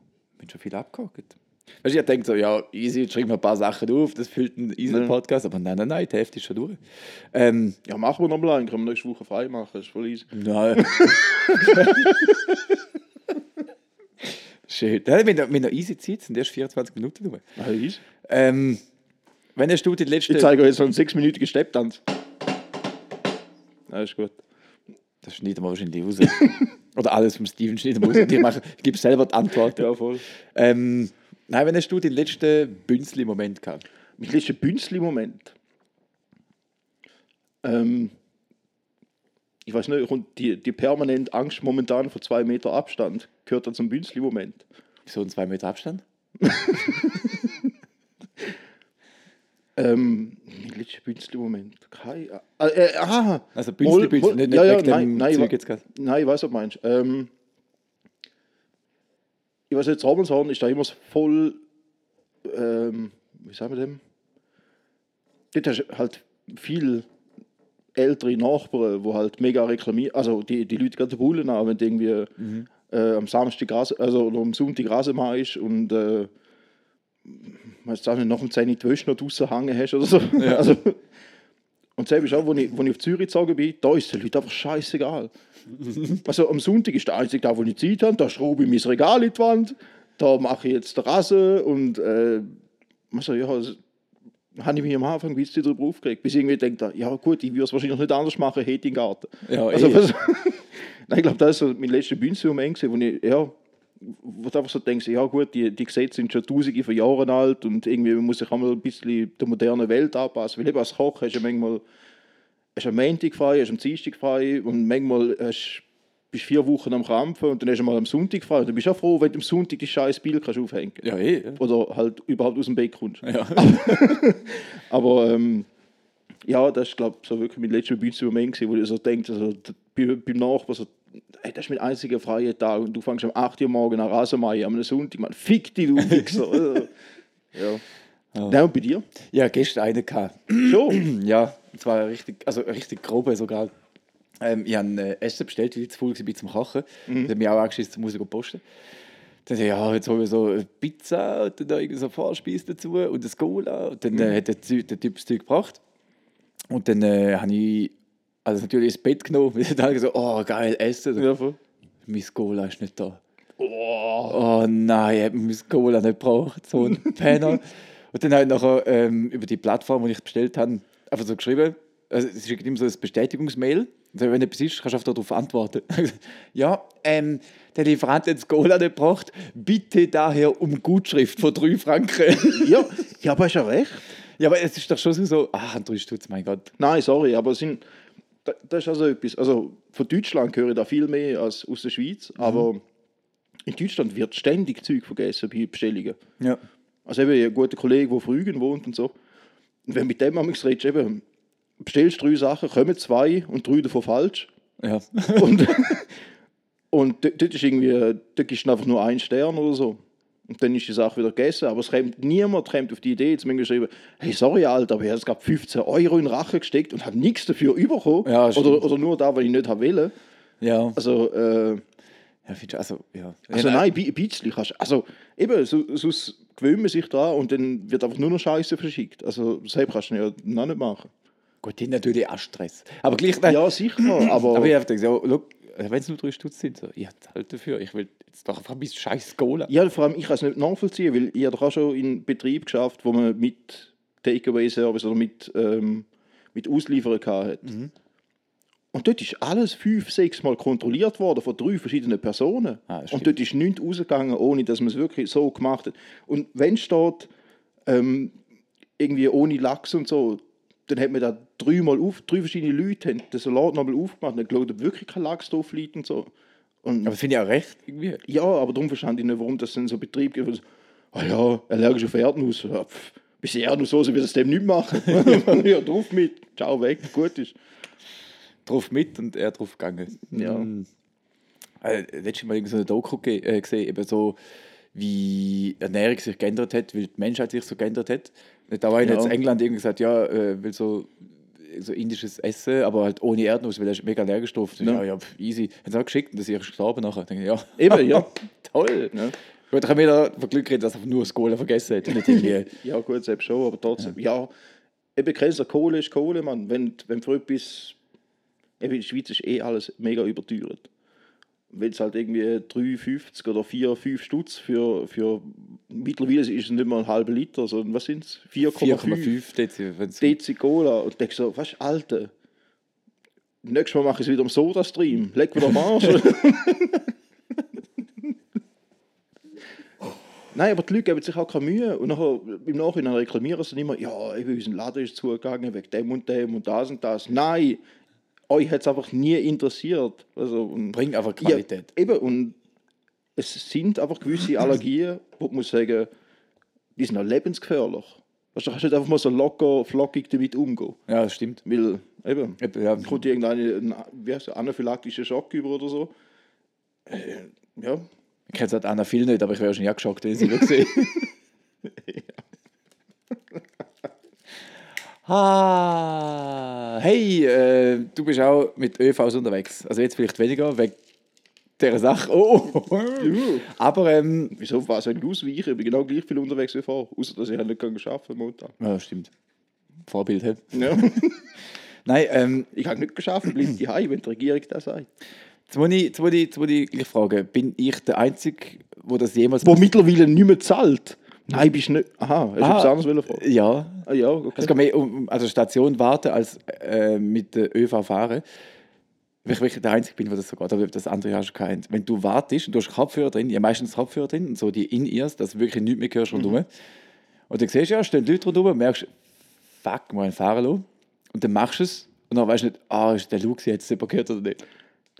uh, schon viel abgehakt. Weißt du, ich denke so, ja, easy, jetzt schreiben wir ein paar Sachen auf, das füllt einen easy Ja. Podcast, aber nein, nein, nein, die Hälfte ist schon durch. Ähm, Ja, machen wir nochmal einen, können wir nächste Woche frei machen, ist voll easy. nein. *laughs* Schön. Ja, wir haben noch easy Zeit, sind erst 24 Minuten nur. Ah, ist. Ähm, wenn hast du die letzte... Ich zeige euch jetzt noch einen sechsminütigen Stepptanz. Das ist gut. Das schneiden wir wahrscheinlich raus. *laughs* Oder alles vom Steven schneiden wir raus. Ich, mache, ich gebe selber die Antwort. Ja, voll. Ähm, nein, wenn hast du den letzten Bünzli-Moment gehabt? Mein letzter Bünzli-Moment. Ähm, ich weiß nicht, die, die permanente Angst momentan vor zwei Meter Abstand gehört da zum Bünzli-Moment. So ein 2 Meter Abstand? *laughs* Ähm, mein letzter Bünzli-Moment. Äh, äh, aha! Also Bünzli, Bünzli, nicht, nicht ja, ja, nein, nein, nein, ich weiß, was du meinst. Ähm, ich weiß jetzt, Robinson ist da immer voll. Ähm, wie sagen wir dem? Dort hast du halt viel ältere Nachbarn, die halt mega reklamieren. Also die, die Leute gehen Bullen an, wenn du irgendwie äh, am Samstag Rasen, also oder am Sonntag Rasenmäher ist und äh, weißt du nicht, nach dem 10 die Wäsche noch draußen hängen hast oder so. *laughs* Also, und selbst auch, als ich, ich auf Zürich gezogen bin, da ist den Leuten einfach scheißegal. *laughs* Also am Sonntag ist der einzige Tag, wo ich Zeit habe, da schraube ich mein Regal in die Wand, da mache ich jetzt den Rasen und äh, also, ja, also, habe ich mich am Anfang ein bisschen darüber aufgeregt, bis ich irgendwie denke, ja gut, ich würde es wahrscheinlich nicht anders machen, hätte ich einen Garten. Ja, also, was, *laughs* Nein, ich glaube, das war mein letzter gewesen, wo ich, ja, wo du einfach so denkst, ja gut, die, die Gesetze sind schon tausende von Jahren alt und irgendwie man muss sich auch mal ein bisschen der modernen Welt anpassen. Weil eben als Koch hast du manchmal hast du am Montag frei, hast du am Dienstag frei und manchmal hast, bist du vier Wochen am Krampfen und dann hast du mal am Sonntag frei. Und dann bist du auch froh, wenn du am Sonntag die scheiß Bild kannst aufhängen Ja, eh. ja. Oder halt überhaupt aus dem Bett kommst. Ja. *laughs* Aber ähm, ja, das ist, glaube ich, so wirklich mein letzter Moment, wo ich so denke, also, beim Nachbar so, das ist mein einziger freier Tag und du fängst um 8 Uhr morgen an Rasenmähen am Sonntag, man, fick dich, du Wichser. *laughs* Ja. Ja, und bei dir? ja, gestern eine gehabt. Schon? *clears throat* Ja, und zwar richtig, also richtig grobe sogar. Ähm, ich habe äh, Essen bestellt, weil ich zu faul war zum Kochen. Mhm. Ich habe mich auch angeschissen, zum Musik posten. Dann ich, ja, jetzt holen wir so eine Pizza und dann da irgendwie so Vorspeise dazu und das Cola. Und dann äh, hat der, der Typ das Zeug gebracht. Und dann äh, habe ich also natürlich ins Bett genommen. *laughs* Und dann so, oh, geil, Essen. Ja, voll. Mein Cola ist nicht da. Oh, nein, ich habe mein Cola nicht gebraucht. So ein *laughs* Penner. und dann habe ich nachher ähm, über die Plattform, die ich bestellt habe, einfach so geschrieben. Also, es ist immer so ein Bestätigungsmail. Also, wenn etwas ist, kannst du einfach darauf antworten. *laughs* ja, ähm, der Lieferant hat das Cola nicht gebraucht. Bitte daher um Gutschrift von 3 Franken. Ja, ja, aber hast ja recht. ja, aber es ist doch schon so, ach, ein 3 Stutz, mein Gott. Nein, sorry, aber es sind, da- das ist also etwas. Also von Deutschland höre ich da viel mehr als aus der Schweiz, aber in Deutschland wird ständig Zeug vergessen bei Bestellungen. Ja. Also eben ein guter Kollege, der auf Rügen wohnt und so. Und wenn du mit dem manchmal redest, eben, bestellst drei Sachen, kommen zwei und drei davon falsch. Ja. Und, *laughs* und dort dort ist irgendwie, dort gibst du einfach nur einen Stern oder so. Und dann ist die Sache wieder gegessen. Aber es kommt, niemand kommt auf die Idee, jetzt mir geschrieben, hey, sorry, Alter, aber ich habe gerade 15 Euro in den Rachen gesteckt und habe nichts dafür bekommen. Ja, oder, oder nur da, weil ich nicht habe wollen. ja. Also, äh, Ja, also, ja. also nein, ein bisschen kannst du- Also eben, so, sonst gewöhnt man sich dran und dann wird einfach nur noch Scheiße verschickt. Also selbst kannst du ja noch nicht machen. Gut, die natürlich auch Stress. Aber gleich, nein, Ja, sicher, aber... *clears throat* aber ich habe gedacht, so, look, wenn es nur drei Stutz sind, so, ich halt dafür. Ich will jetzt doch einfach mein scheiß Cola. Ja, vor allem, ich kann es nicht nachvollziehen, weil ich habe doch auch schon in Betrieb geschafft, wo man mit Takeaway-Service oder mit, ähm, mit Auslieferung hatte. Und dort ist alles fünf, sechs Mal kontrolliert worden von drei verschiedenen Personen. Ah, und dort ist nichts rausgegangen, ohne dass man es wirklich so gemacht hat. Und wenn steht, ähm, irgendwie ohne Lachs und so, dann hat man da dreimal auf, drei verschiedene Leute haben den Salat nochmal aufgemacht und dann geschaut, ob wirklich kein Lachs drauf liegt und so. Und Aber das finde ich auch recht, irgendwie. ja, aber darum verstand ich nicht, warum das in so Betrieb gibt. Ah ja, allergisch auf Erdnuss. Ja, pff, bisschen Erdnusssoße wird es dem nicht machen. *laughs* *laughs* ja, drauf mit. Ciao, weg, gut ist. Drauf mit und er drauf gegangen. Ja. Mm. Äh, letztes Mal so eine Doku äh, gesehen, eben so, wie Ernährung sich geändert hat, weil die Menschheit sich so geändert hat. Da war in Ja. jetzt England irgendwie gesagt, ja, äh, will so, so indisches Essen, aber halt ohne Erdnuss, weil er ist mega allergisch drauf. Ja, ja, ja pf, easy. Haben sie auch geschickt und das ist gestorben nachher. Denke ja. Eben, ja. *laughs* Toll. Ja. Gut, ich habe wieder von Glück geredet, dass er nur das Cola vergessen hat. Nicht irgendwie. *laughs* Ja, gut, selbst schon, aber trotzdem. Ja, eben Käse, Kohle ist Kohle, Mann. Wenn, wenn für etwas. Eben in der Schweiz ist eh alles mega überteuert. Wenn es halt irgendwie 3,50 oder 4, 5 Stutz für, für mittlerweile ist es nicht mal ein halber Liter, sondern was sind es? 4,5 4,5 Dezi. Cola. Und denkst so, was, Alter, nächstes Mal mache ich es wieder am Soda-Stream. Leck wieder am Arsch. *laughs* Nein, aber die Leute geben sich auch keine Mühe. Und nachher, im Nachhinein reklamieren sie immer, ja, eben, unser Laden ist zugegangen wegen dem und dem und das und das. Nein, euch hat es einfach nie interessiert. Also, Bringt einfach Qualität. Ja, eben, und es sind einfach gewisse *laughs* Allergien, wo man muss sagen, die sind auch lebensgefährlich. Weißt du, du kannst nicht einfach mal so locker, flockig damit umgehen. Ja, das stimmt. Weil, eben, Eben, Ja, kommt irgendeine, ein, wie heißt anaphylaktische Schock über oder so. Äh, ja, ich kenne es halt Anna viel nicht, aber ich wäre schon ja geschockt, wenn ich sie gesehen *laughs* Ah, hey, äh, du bist auch mit ÖVs unterwegs. Also jetzt vielleicht weniger wegen dieser Sache. Oh, aber ähm, wieso was soll ich ausweichen? Ich bin genau gleich viel unterwegs wie vorher. Außer, dass ich halt nicht kann am Montag. ja, stimmt. Vorbild, hä? Ja. *laughs* Nein, ähm, ich habe nicht geschafft, bleib *clears throat* die wenn die Regierung das sagt. jetzt muss ich, jetzt muss ich, jetzt muss ich gleich fragen, bin ich der Einzige, wo das jemals... Wo mittlerweile nicht mehr zahlt. Nein, bist nicht. Aha, hast du Ah. etwas anderes wollen fragen? Ja, Ah ja, okay. es geht mehr um also Station warten als äh, mit der ÖV fahren. Weil ich wirklich der Einzige bin, der das so geht, aber das andere hast du keinen. Wenn du wartest und du hast Kopfhörer drin, ja meistens Kopfhörer drin, und so die In-Ears, dass du wirklich nichts mehr hörst rundherum. Und dann siehst du ja, stehen Leute rundherum, merkst, fuck, mal fahren lassen. Und dann machst du es und dann weißt du nicht, ah, ist der Luke jetzt gehört oder nicht.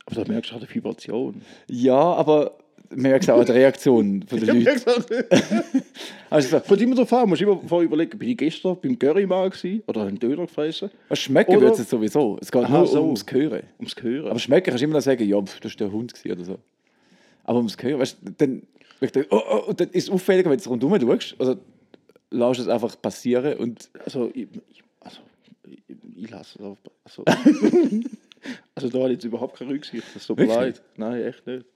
Aber da merkst du auch die Vibration. Ja, aber man merkt auch an der Reaktion von den Leuten. *laughs* Also, so, Von immer drauf an, musst du immer vorher überlegen, bin ich gestern beim Currymann gewesen oder einen Döner gefressen? was schmecken Oder- wird es sowieso. Es geht Aha, nur so. ums Hören. Ums Gehören. Aber schmecken kannst du immer noch sagen, ja, pf, das war der Hund oder so. Aber ums Hören, weißt du, dann, denke, oh, oh, dann ist es auffälliger, wenn du rundherum schaust, oder lässt es einfach passieren und also, ich, also, ich, ich lasse es auf. Also, *laughs* also da ich jetzt überhaupt keine Rücksicht. Das mir Wirklich? leid. Nein, echt nicht.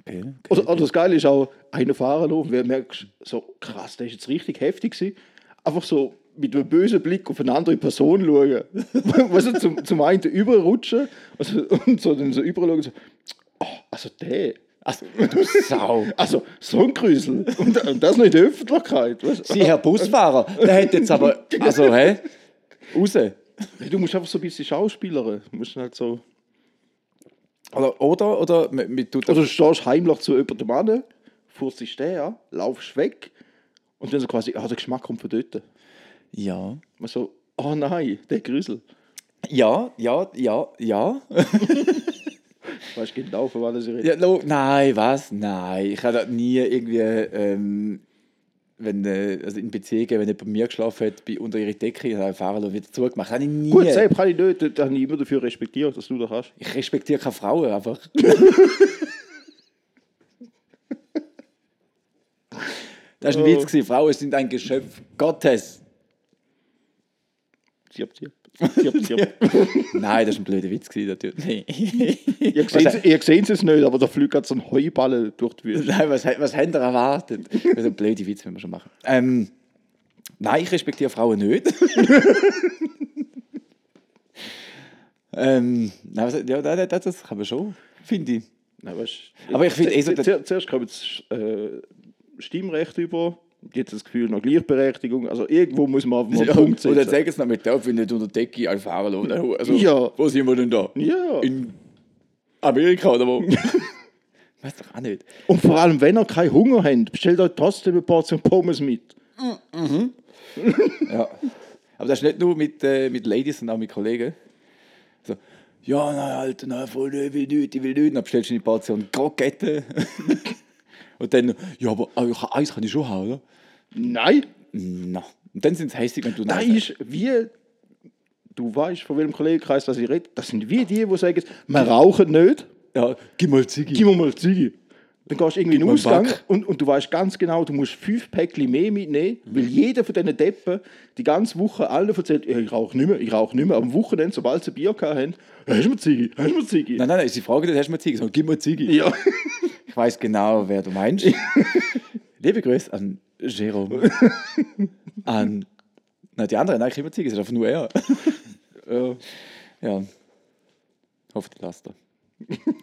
Okay, okay. Oder, oder das Geile ist auch, einer fahren lassen, du merkst, so krass, der ist jetzt richtig heftig gewesen. Einfach so mit einem bösen Blick auf eine andere Person schauen. *laughs* weißt du, zum, zum einen überrutschen also, *laughs* und so, dann so überschauen so, oh, also der. Also, *laughs* du Sau. Also, so ein Grüsel. Und, und das noch in der Öffentlichkeit. Weißt? Sie, Herr Busfahrer, der hat jetzt aber, also, hä? Raus. Du musst einfach so ein bisschen schauspielern. Du musst halt so. Oder, oder, oder, mit, mit, tut Oder du stehst heimlich zu jemandem an, furzt dich an, laufst weg und dann so quasi, ah, der Geschmack kommt von dort. ja. Man so, oh nein, der Grüsel. Ja, ja, ja, ja. *laughs* Weißt du genau, von was ich rede? ja lo, nein, was? Nein, ich habe das nie irgendwie, ähm, wenn, äh, also in Beziehungen, wenn jemand bei mir geschlafen hat, bei, unter ihre Decke, habe ich wieder zugemacht. Habe ich nie. Gut, selbst kann ich nicht, das habe ich immer dafür respektiert, dass du das hast. Ich respektiere keine Frauen einfach. *laughs* Das war ein Witz. gewesen. Frauen sind ein Geschöpf Gottes. Zirp, zirp. Zirp, zirp. *laughs* Nein, das war ein blöder Witz. Natürlich. ihr seht ihr seht es nicht, aber da fliegt gerade so ein Heuballen durch die Wüste. Nein, was, was habt ihr erwartet? Also blöde Witze, wenn wir schon machen. Ähm, nein, ich respektiere Frauen nicht. *laughs* ähm, nein, ja, das, das kann man schon, finde ich. Nein, weißt, Aber ich finde eh so, Zuerst kommt das äh, Stimmrecht über, jetzt das Gefühl noch Gleichberechtigung. Also irgendwo muss man auf einen Ja, Punkt setzen. sagen sie noch mit, darf ich nicht unter Decke fahren lassen. Also, Ja. Wo sind wir denn da? Ja. In Amerika oder wo? *laughs* Weiß doch auch nicht. Und vor allem, wenn ihr keinen Hunger habt, bestellt euch trotzdem eine Portion Pommes mit. *laughs* Ja. Aber das ist nicht nur mit, äh, mit Ladies, sondern auch mit Kollegen. So, ja, nein, Alter, nein, voll, ich will nicht, ich will nicht. Dann bestellst du eine Portion Kroketten. *laughs* Und dann, ja, aber Eis kann ich schon haben, oder? Nein, Na. Und dann sind sie hässlich, wenn du Nein sagst. ist wie, du weißt, von welchem Kollegenkreis das ich rede, das sind wie die, die sagen, wir rauchen nicht, Ja, gib mal Ziggy. gib mir mal Züge. Dann gehst du irgendwie in den Ausgang und, und du weißt ganz genau, du musst fünf Päckchen mehr mitnehmen, weil jeder von diesen Deppen die ganze Woche allen erzählt, ja, ich rauche nicht mehr, ich rauche nicht mehr. Am Wochenende, sobald sie Bier gehabt haben, hast du mir Züge, hast du mir Züge? Nein, nein, nein, sie fragen dich, hast du mal Ziggy? So, gib mal Ziggy. Ja. Ich weiß genau, wer du meinst. *laughs* Liebe Grüße an Jerome. *laughs* an. Nein, die anderen, nein, Ziggy, es ist einfach nur er. *laughs* ja. ja. Hoffe, die lasst er.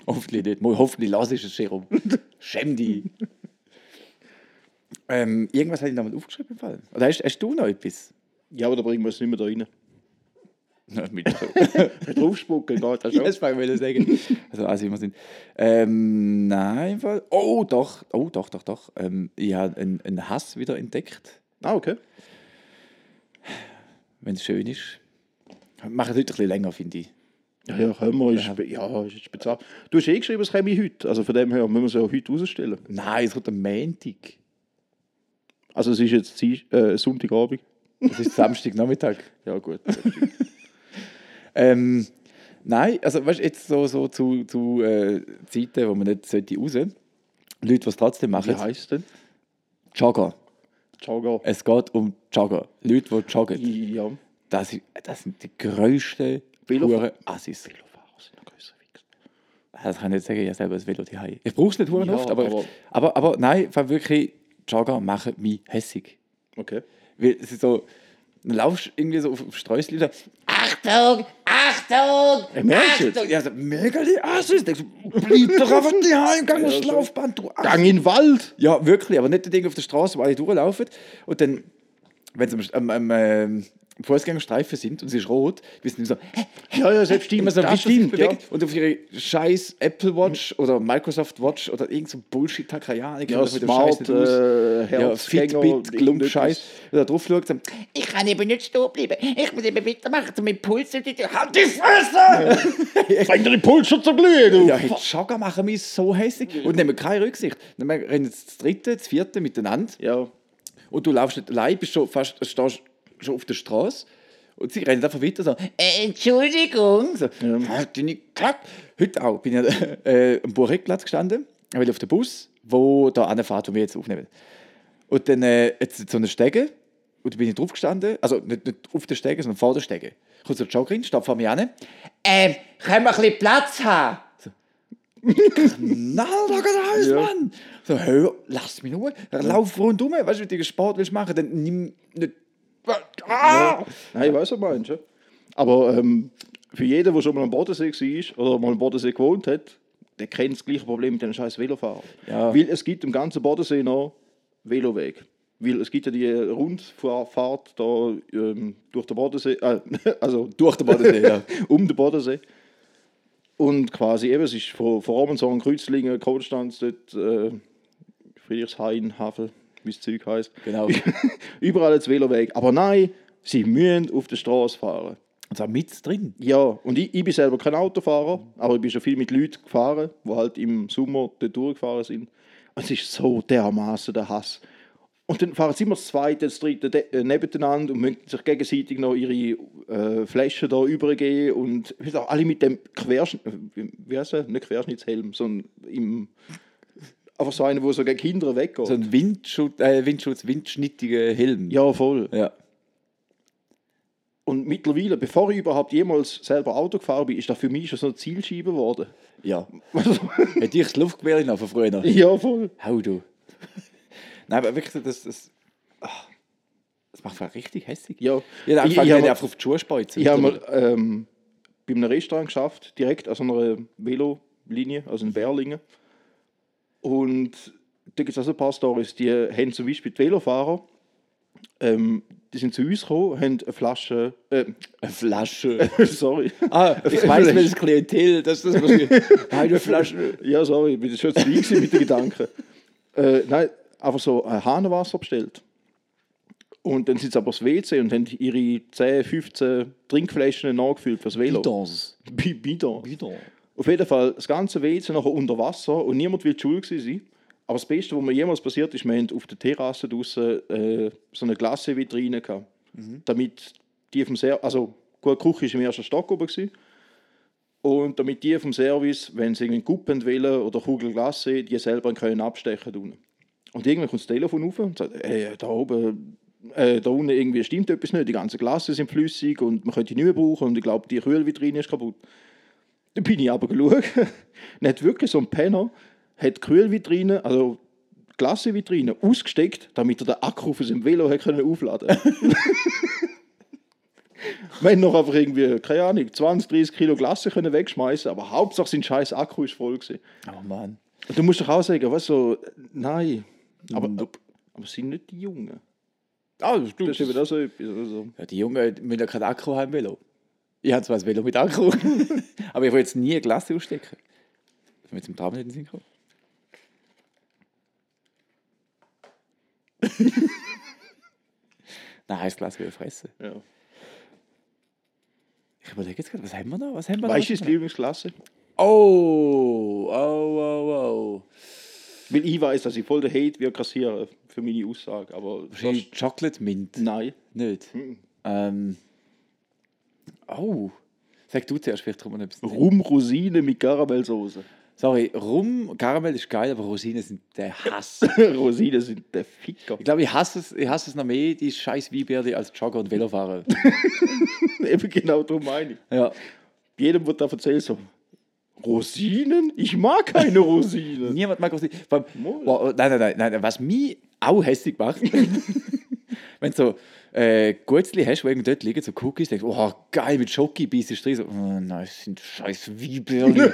hoffentlich nicht. Hoffentlich lass ich es, Jerome. Schäm dich. ähm, irgendwas habe ich mal aufgeschrieben im Fall. Oder hast, hast du noch etwas? Ja, aber da bringen wir es nicht mehr da rein. *laughs* Mit *laughs* Draufspucken geht das schon. das wollte ich sagen. Also, also immer sind. Ähm, nein. Oh, doch. Oh, doch, doch, doch. Ähm, ich habe einen, einen Hass wieder entdeckt, Ah, okay. wenn es schön ist. Machen heute ein bisschen länger, finde ich. Ja, ja, können wir. Ist, ja, ist speziell. Du hast eh geschrieben, es käme heute. Also von dem her müssen wir es ja heute rausstellen. Nein, es kommt am Montag. Also es ist jetzt äh, Sonntagabend. Es ist Samstagnachmittag. *laughs* Ja, gut. Ähm, nein, also weißt jetzt so, so zu, zu äh, Zeiten, wo man nicht sollte raus Leute, die es trotzdem machen, Wie heisst denn? Jogger. Jogger. Es geht um Jogger. Leute, die joggen. Ja. Das, das sind die grössten Velo- Huren Assis. Velofahrer sind noch Wichser. Das kann ich nicht sagen, ich habe selber ein Velo daheim. Ich brauche es nicht Ja, oft, aber, aber- aber, aber, nein, wirklich, Jogger machen mich hässig. Okay. Weil es ist so, du laufst irgendwie so auf, sagst, Achtung, Achtung, merkst du. Ja, mega die Assis. Denkst du, bleib doch einfach die aufs. Laufband, du Ass. Gang in den Wald! Ja, wirklich, aber nicht das Ding auf der Straße, wo alle durchlaufen. Und dann, wenn sie am, am, am ähm, Fußgängerstreifen sind und es ist rot, wissen sie so, hä, Ja, ja, selbst immer so stimmt, ja. und auf ihre scheiß Apple Watch oder Microsoft Watch oder irgend so Bullshit, keine Ja, mit dem Scheiß smart, nicht aus. äh, ja, Fitbit, Glump-Scheiß, da drauf schaut, sagt, Ich kann eben nicht stehen bleiben. Ich muss eben weitermachen, um meinen Puls zu Halt die Fresse! Fängt dir die Pulsschutz zu glühen, du! ja, hey, Jogger machen mich so hässlich und nehmen keine Rücksicht. Dann rennen jetzt das dritte, das vierte miteinander Ja. und du laufst nicht allein, bist schon fast, stehst schon auf der Straße und sie rennen einfach weiter so, Äh, Entschuldigung. so halt deine Klack. Heute auch bin ich äh, am Burgplatz gestanden, weil auf dem Bus, wo da anfährt, wo wir jetzt aufnehmen. Und dann äh, jetzt so eine Stege und da bin ich drauf gestanden, also nicht, nicht auf der Stege, sondern vor der Stege. Kommt so eine Joggerin, steht vor mir an. Ähm, können wir ein bisschen Platz haben? Na, da geht alles, Mann! So, hör, lass mich nur, lauf rundum, weißt du, wenn du Sport willst machen, dann nimm nicht. Ah! Nein, ich weiß, was du meinst. Ja. Aber ähm, für jeden, der schon mal am Bodensee war oder mal am Bodensee gewohnt hat, der kennt das gleiche Problem mit den scheiß Velofahrern. Ja. Weil es gibt im ganzen Bodensee noch Veloweg. Weil es gibt ja die Rundfahrt da ähm, durch den Bodensee, äh, *laughs* also Durch den Bodensee, ja. *laughs* um den Bodensee. Und quasi eben, es ist von, von Romanshorn, Kreuzlingen, Konstanz, dort, äh, Friedrichshain, Havel, wie das Zeug heisst. Genau. *laughs* Überall jetzt Veloweg. Aber nein, sie müssen auf der Straße fahren. Und zwar mit drin. Ja, und ich, ich bin selber kein Autofahrer, aber ich bin schon viel mit Leuten gefahren, die halt im Sommer dort durchgefahren sind. Und es ist so dermaßen der Hass. Und dann fahren sie immer das zweite, das dritte de- äh, nebeneinander und müssen sich gegenseitig noch ihre äh, Flaschen da übergeben. Und gesagt, alle mit dem Querschnitt, wie wie heißt der? Nicht Querschnittshelm, sondern im. Einfach so einer, wo so gegen Kinder weggeht. So ein Windschutz, äh, Windschutz, windschnittiger Helm. ja, voll. ja. Und mittlerweile, bevor ich überhaupt jemals selber Auto gefahren bin, ist das für mich schon so eine Zielscheibe geworden. Ja. *laughs* Hätte ich das Luftgewehr noch von früher? ja, voll. Hau du. Nein, aber wirklich, das, das, ah, das macht mich richtig hässlich. Ja. Ich habe Ich- angefangen, ich ich hab- einfach auf die Schuhe speuzen. Ich habe mal ähm, bei einem Restaurant geschafft, direkt an so einer Velolinie, also in Berlingen. Und da gibt es also ein paar Stories, die haben zum Beispiel die Velofahrer, ähm, die sind zu uns gekommen, haben eine Flasche, äh, Eine Flasche. *laughs* sorry, ah, ich weiß, welches Klientel, das ist das. Eine Flasche. ja sorry, ich bin schon zu weit mit den Gedanken. Äh, nein, einfach so ein Hahnenwasser bestellt. Und dann sind sie aber aufs WC und haben ihre 10, 15 Trinkflaschen nachgefüllt fürs Velo. Bidons. Bi- Bidon. Auf jeden Fall, das ganze WC nachher unter Wasser und niemand will gewesen sein. Aber das Beste, was mir jemals passiert ist, wir haben auf der Terrasse draußen äh, so eine Glassevitrine gehabt. Damit die vom Ser also gut, die Küche war im ersten Stock oben. Gewesen. Und damit die vom Service, wenn sie irgendwie Kuppen wollen oder Kugel Glasse, die selber können abstechen können. Und irgendwann kommt das Telefon auf und sagt, hey, da oben, äh, da unten irgendwie stimmt etwas nicht, die ganzen Glasse sind flüssig und man könnte die nicht mehr brauchen und ich glaube, die Kühlvitrine ist kaputt. Dann bin ich aber geschaut. *laughs* Hat wirklich so ein Penner hat Kühlvitrine, also die Glassevitrine, ausgesteckt, damit er den Akku für sein Velo hat können aufladen *laughs* Wir haben noch einfach irgendwie, keine Ahnung, 20, 30 Kilo Glasse können wegschmeißen, aber Hauptsache sein scheiß Akku ist voll gewesen. Oh Mann. Und du musst doch auch sagen, was so, nein. Aber, Nope. aber sind nicht die Jungen. Ah, das Das ist eben auch so etwas. Also. Ja, die Jungen müssen ja kein Akku haben Velo. Ich habe zwar ein Velo mit Akku, *laughs* aber ich will jetzt nie ein Glas ausstecken. Das ist mir jetzt im Traum nicht in den Sinn gekommen. *laughs* Nein, ein Glas will ich fressen. Ja. Ich überlege jetzt gerade, was haben wir noch? Was haben wir Weißt du, deine Lieblingsklasse? Oh, oh, oh, oh. Weil ich weiß, dass ich voll den Hate wir kassieren für meine Aussage, aber Wahrscheinlich Chocolate Mint. nein. Nicht. Ähm. Oh. Sag du zuerst, vielleicht kommt man etwas. Rum Rosine mit Karamellsoße. Sorry, Rum, Karamell ist geil, aber Rosinen sind der Hass. *laughs* Rosinen sind der Ficker. Ich glaube, ich hasse es, ich hasse es noch mehr, die scheiß Weinbärli als Jogger und Velofahrer. *laughs* Eben genau darum meine ich. ja. Jedem wird da erzählt so, Rosinen? Ich mag keine Rosinen. *laughs* Niemand mag Rosinen. Vor allem-. Boah, nein, nein, nein, nein, was mich auch hässlich macht, wenn du so äh, Gutzli hast, wo irgendwo dort liegen, so Cookies, denkst du, oh geil, mit Schoki beißt du drin, so, oh nein, das sind scheiß Weinbärli.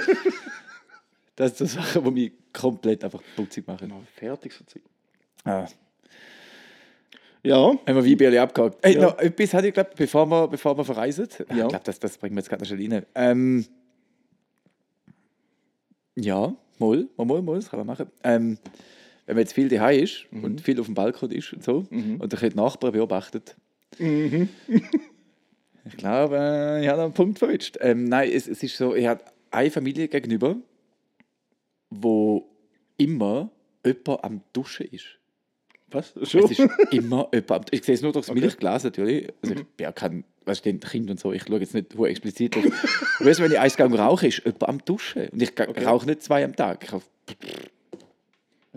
*laughs* das sind so Sachen, die mich komplett einfach putzig machen. Fertig so Zeug. Ah. Ja, Haben wir Weinbärli abgehakt. Ey, Ja. noch etwas hatte ich glaube, bevor wir, bevor wir verreisen. Ja. Ich glaube, das, das bringen wir jetzt gerade noch schnell rein. Ähm, ja, mal, mal, mal, mal, das kann man machen. Ähm, wenn man jetzt viel daheim ist Mhm. und viel auf dem Balkon ist und so und dann die Nachbarn beobachtet. Mhm. *laughs* ich glaube, ich habe einen Punkt verwünscht. Ähm, nein, es, es ist so, ich habe eine Familie gegenüber, wo immer jemand am Duschen ist. was? Schon? Es ist immer *laughs* jemand. am- Ich sehe es nur durchs Milchglas natürlich. Also ich bin ja kein, was steht Kind und so. Ich schaue jetzt nicht hure explizit. *laughs* weißt du, wenn ich eins rauche, ist jemand am Duschen. Und ich ga- rauche nicht zwei am Tag. Ich rauche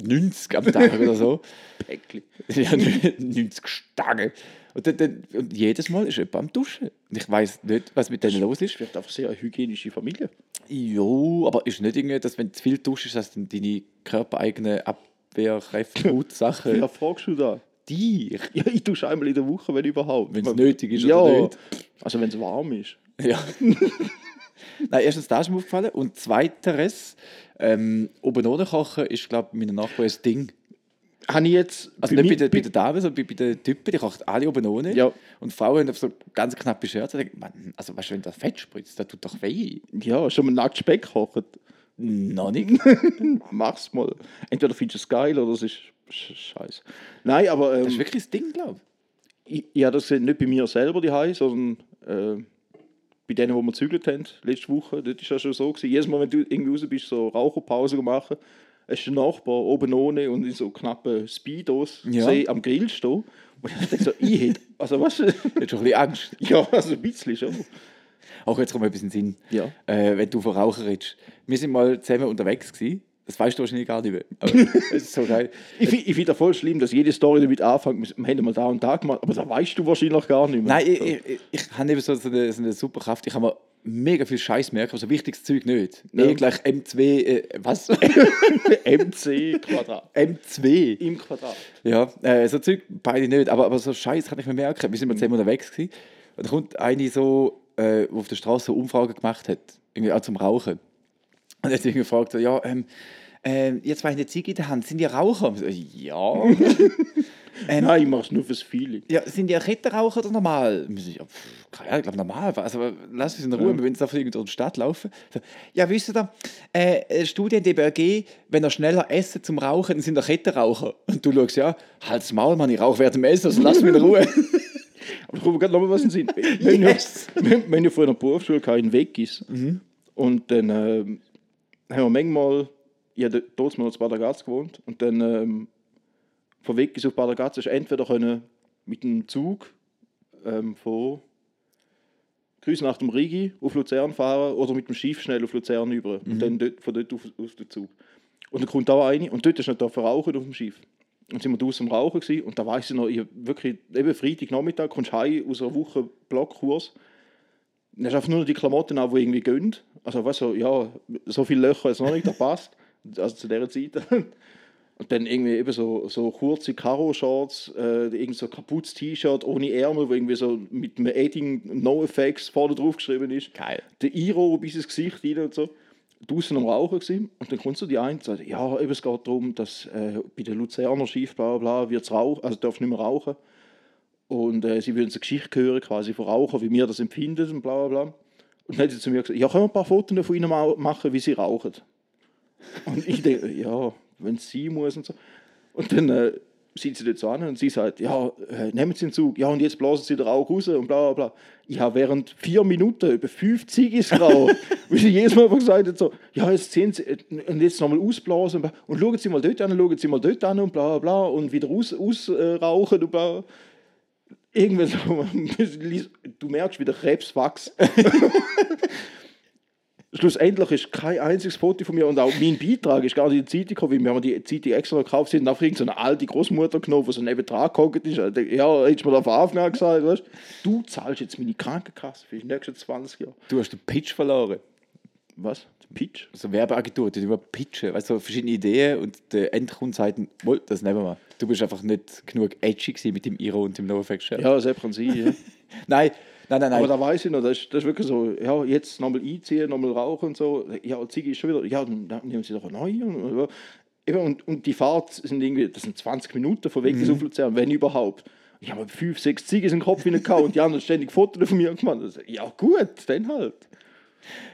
90 am Tag oder so. *laughs* Päckli. *laughs* ja, 90 Stangen. Und, dann, dann, und jedes Mal ist jemand am Duschen. Und ich weiß nicht, was mit denen los ist. Wird einfach sehr eine hygienische Familie. Jo, aber ist nicht irgendwie, dass wenn du viel duschst, dass dann deine körpereigene Abwehrkräfte, *laughs* Sachen, Ja, fragst du da? dich, Ja, ich dusche einmal in der Woche, wenn überhaupt. wenn es nötig ist ja, oder nicht. also wenn es warm ist. Ja. *laughs* Nein, erstens das ist mir aufgefallen. Und zweiteres, ähm, oben ohne kochen ist, glaube ich, meiner Nachbarn ein Ding. Habe ich jetzt... Also bei nicht bei, den, bei den Damen, sondern bei, bei den Typen, die kochen alle oben ohne. Ja. Und Frauen haben so ganz knappe. Und ich denke, Mann, also weißt du, wenn das Fett spritzt, das tut doch weh. Ja, schon mal nackt Speck kochen. Noch nicht. *laughs* Mach's mal. Entweder findest du es geil oder es ist sch- scheiße. Nein, aber ähm, Das ist wirklich das Ding, glaube ich, habe das nicht bei mir selber daheim, sondern äh, bei denen, wo wir gezügelt haben, letzte Woche. Dort ist ja schon so gewesen. Jedes Mal, wenn du irgendwie raus bist, so Raucherpause machen, du den Nachbar oben ohne und in so knappen Speedos Ja. am Grill stehen. Und ich denke so, ich hätte, also was? ich. *laughs* Jetzt schon ein bisschen Angst. ja, also ein bisschen schon. Auch jetzt kommt mir etwas in den Sinn. Ja. Äh, wenn du von Rauchen redest. Wir sind mal zusammen unterwegs gewesen. Das weißt du wahrscheinlich gar nicht mehr. Aber *laughs* es ist so geil. Ich, ich finde das voll schlimm, dass jede Story damit anfängt, wir haben mal da und da gemacht, aber das weißt du wahrscheinlich gar nicht mehr. Nein, ich, ich, ich, habe eben so, eine, so eine super Kraft. Ich kann mir mega viel Scheiß merken, so wichtiges Zeug nicht. Ja. E gleich M2, äh, was? *laughs* MC Quadrat. M2. Im Quadrat. Ja, äh, so Zeug beide nicht, aber, aber so Scheiß kann ich mir merken. Wir sind mal zusammen unterwegs gewesen. und da kommt eine so, äh, die auf der Straße so Umfragen gemacht hat, irgendwie auch zum Rauchen. Und jetzt irgendwie gefragt, so, ja, ähm, ähm, ihr zwei eine Ziege in der Hand, sind ihr Raucher? So, ja. *laughs* Ähm, Nein, ich mache es nur fürs Feeling. Ja, sind die Kettenraucher oder normal? So, Ja, ich glaube normal. Also lass uns in Ruhe, wir wollen jetzt einfach irgendwie durch die Stadt laufen. Ja, wisst ihr, äh, eine Studie in der BRG, wenn er schneller essen zum Rauchen, dann sind er Kettenraucher. Und du schaust, ja, halt's Maul, Mann, ich rauche während dem Essen, also lass mich in Ruhe. *laughs* Aber ich komme gerade noch mal was in den Sinn. *laughs* Wir haben ja- Yes. haben ja früher in der Berufsschule gehabt, in Weggis. Und dann ähm, haben wir manchmal, ich habe dort mal in Bad Ragaz gewohnt, und dann ähm, von Weggis auf Bad Ragaz hast du entweder können mit dem Zug ähm, von Grüß nach dem Rigi auf Luzern fahren oder mit dem Schiff schnell auf Luzern über und dann dort, von dort auf, auf den Zug. Und dann kommt da eine und dort ist nicht rauchen auf dem Schiff. Und sind wir draußen am Rauchen gewesen, und da weiß ich noch, ich wirklich, eben Freitagnachmittag, kommst heim aus einer Woche Blockkurs, dann hast du einfach nur noch die Klamotten an, die irgendwie gehen. Also weißt du, ja, so viele Löcher jetzt noch nicht, da passt. Also zu dieser Zeit. *laughs* Und dann irgendwie eben so, so kurze Karo-Shorts, äh, irgend so kaputtes T-Shirt ohne Ärmel, wo irgendwie so mit einem Edding No Effects vorne drauf geschrieben ist. Geil. Der Iro bis ins Gesicht rein und so. Draußen am Rauchen gewesen. Und dann kommt so die eine und sagt, ja, eben, es geht darum, dass äh, bei der Luzerner Schiff, bla bla, bla, wird's rauchen, also darf nicht mehr rauchen. Und äh, sie würden eine Geschichte hören, quasi von Rauchen, wie wir das empfinden und bla bla bla. Und dann hat sie zu mir gesagt, ja, können wir ein paar Fotos von ihnen machen, wie sie rauchen? Und ich denke, ja, wenn es sein muss und so. Und dann äh, sieht sie so an und sie sagt, ja, äh, nehmen Sie den Zug, ja, und jetzt blasen Sie den Rauch raus und bla bla bla. Ich habe während vier Minuten über fünf Ziggis geraucht, *laughs* weil sie jedes Mal einfach gesagt hat, so, ja, jetzt sehen Sie, äh, und jetzt nochmal ausblasen und, bla. und schauen Sie mal dort an, schauen Sie mal dort an und bla bla bla und wieder ausrauchen aus, äh, rauchen und bla. Irgendwie so, *laughs* du merkst, wie der Krebs wächst. *laughs* Schlussendlich ist kein einziges Foto von mir und auch mein Beitrag ist gar nicht in die Zeitung gekommen, wir haben die Zeitung extra gekauft haben und einfach so eine alte Großmutter genommen, die so neben dran gehockt ist. Also, Ja, hättest du mir da von Anfang an gesagt, weißt, du zahlst jetzt meine Krankenkasse für die nächsten 20 Jahre. Du hast den Pitch verloren. Was? Pitch? So Werbeagentur, die über pitchen, weißt du, so verschiedene Ideen und der Endkunde sagt, «Woll, das nehmen wir. Du bist einfach nicht genug edgy mit dem Iro und dem NoFX-Shirt. Ja, das kann sein. Ja. *laughs* Nein, nein, nein, nein. Aber da weiß ich noch, das ist, das ist wirklich so, ja, jetzt nochmal einziehen, nochmal rauchen und so. Ja, Ziege ist schon wieder, ja, dann nehmen sie doch eine neue. Und, eben, und, und die Fahrt sind irgendwie, das sind 20 Minuten von weg bis auf Luzern, wenn überhaupt. Ich habe fünf, sechs Ziege in den Kopf hinein gehauen und die haben dann ständig Fotos von mir gemacht. Also, Ja, gut, dann halt.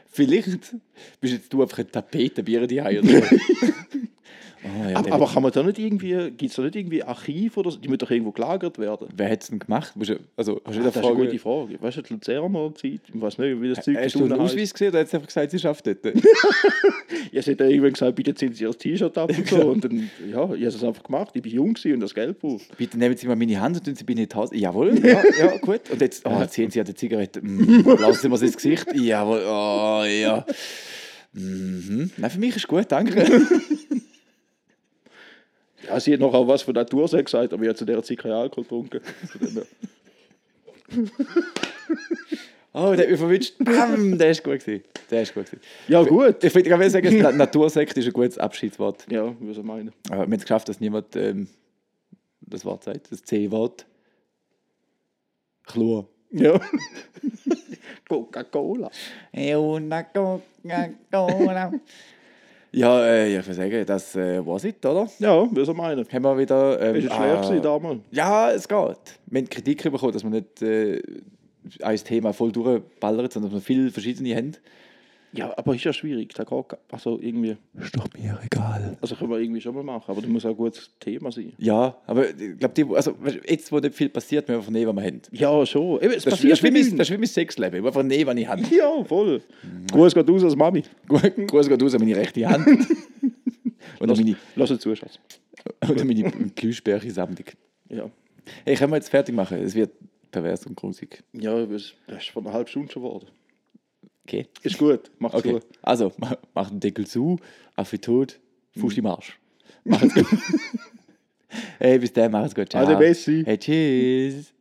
Vielleicht bist jetzt du einfach ein Tapetenbier die oder *laughs* oh, ja, Aber, aber kann man da nicht irgendwie, gibt es da nicht irgendwie Archiv oder so? Die müssen doch irgendwo gelagert werden. Wer hat es denn gemacht? Also, hast du Das wieder ist eine Frage? gute Frage. Weißt du, die Luzerner Zeit, ich weiß nicht, wie das Zeug Hast du einen. Ausweis gesehen oder hat einfach gesagt, sie schafft dort? *laughs* Ja, sie hat irgendwann gesagt, bitte ziehen Sie Ihr T-Shirt ab und so. Und dann, ja, ich habe es einfach gemacht. Ich war jung und das Geld braucht. Bitte nehmen Sie mal meine Hand und tun Sie bei mir die. Jawohl, *laughs* ja, ja, gut. Und jetzt oh, ziehen Sie an die Zigarette. Mm, *laughs* lassen Sie mir ins Gesicht. Jawohl, oh, ja. Mhm. Nein, für mich ist gut, danke. Ja, sie hat noch auch was von Natursex gesagt, aber ich habe zu der Zeit keinen Alkohol getrunken. *laughs* Oh, der hat mich verwünscht. Bam, der ist gut gewesen. Der ist gut gewesen. Ja, gut. Ich würde gerne sagen, Na- Natursekt ist ein gutes Abschiedswort. Ja, wie soll ich meinen? Aber wir haben es geschafft, dass niemand ähm, das Wort sagt, das C-Wort. Chlor. Ja. *laughs* Coca-Cola. Una Coca-Cola. Ja, äh, ich würde sagen, das äh, war's it, oder? Ja, soll ich meinen? Haben wir wieder. Ähm, Ist es schwer gewesen damals? Ja, es geht. Wir haben Kritik bekommen, dass wir nicht äh, ein Thema voll durchballern, sondern dass wir viele verschiedene haben. Ja, aber ist ja schwierig. Da geht, also irgendwie, Ist doch mir egal. also können wir irgendwie schon mal machen, aber das muss auch ein gutes Thema sein. Ja, aber ich glaube, also, jetzt, wo nicht viel passiert, müssen wir einfach nehmen, was wir haben. Ja, schon. Eben, es Das, passiert ist wie mein, das ist wie mein Sexleben. Ich will einfach nehmen, was ich habe. Ja, voll. Gruß geht aus als Mami. Gruß geht raus an meine rechte Hand. *laughs* Und an meine, Lass es zu, Schatz. und an meine Glühsperre-Sammlung. Ja. Hey, können wir jetzt fertig machen? Es wird pervers und grusig. Ja, das ist von einer halben Stunde schon geworden. Okay. Ist gut, mach Okay. zu. Also, mach, den Deckel zu, Affe tot, Fuß im Arsch. Macht's gut. *laughs* hey, bis dann, macht's gut. Ciao. Ade Bessi. Hey, tschüss.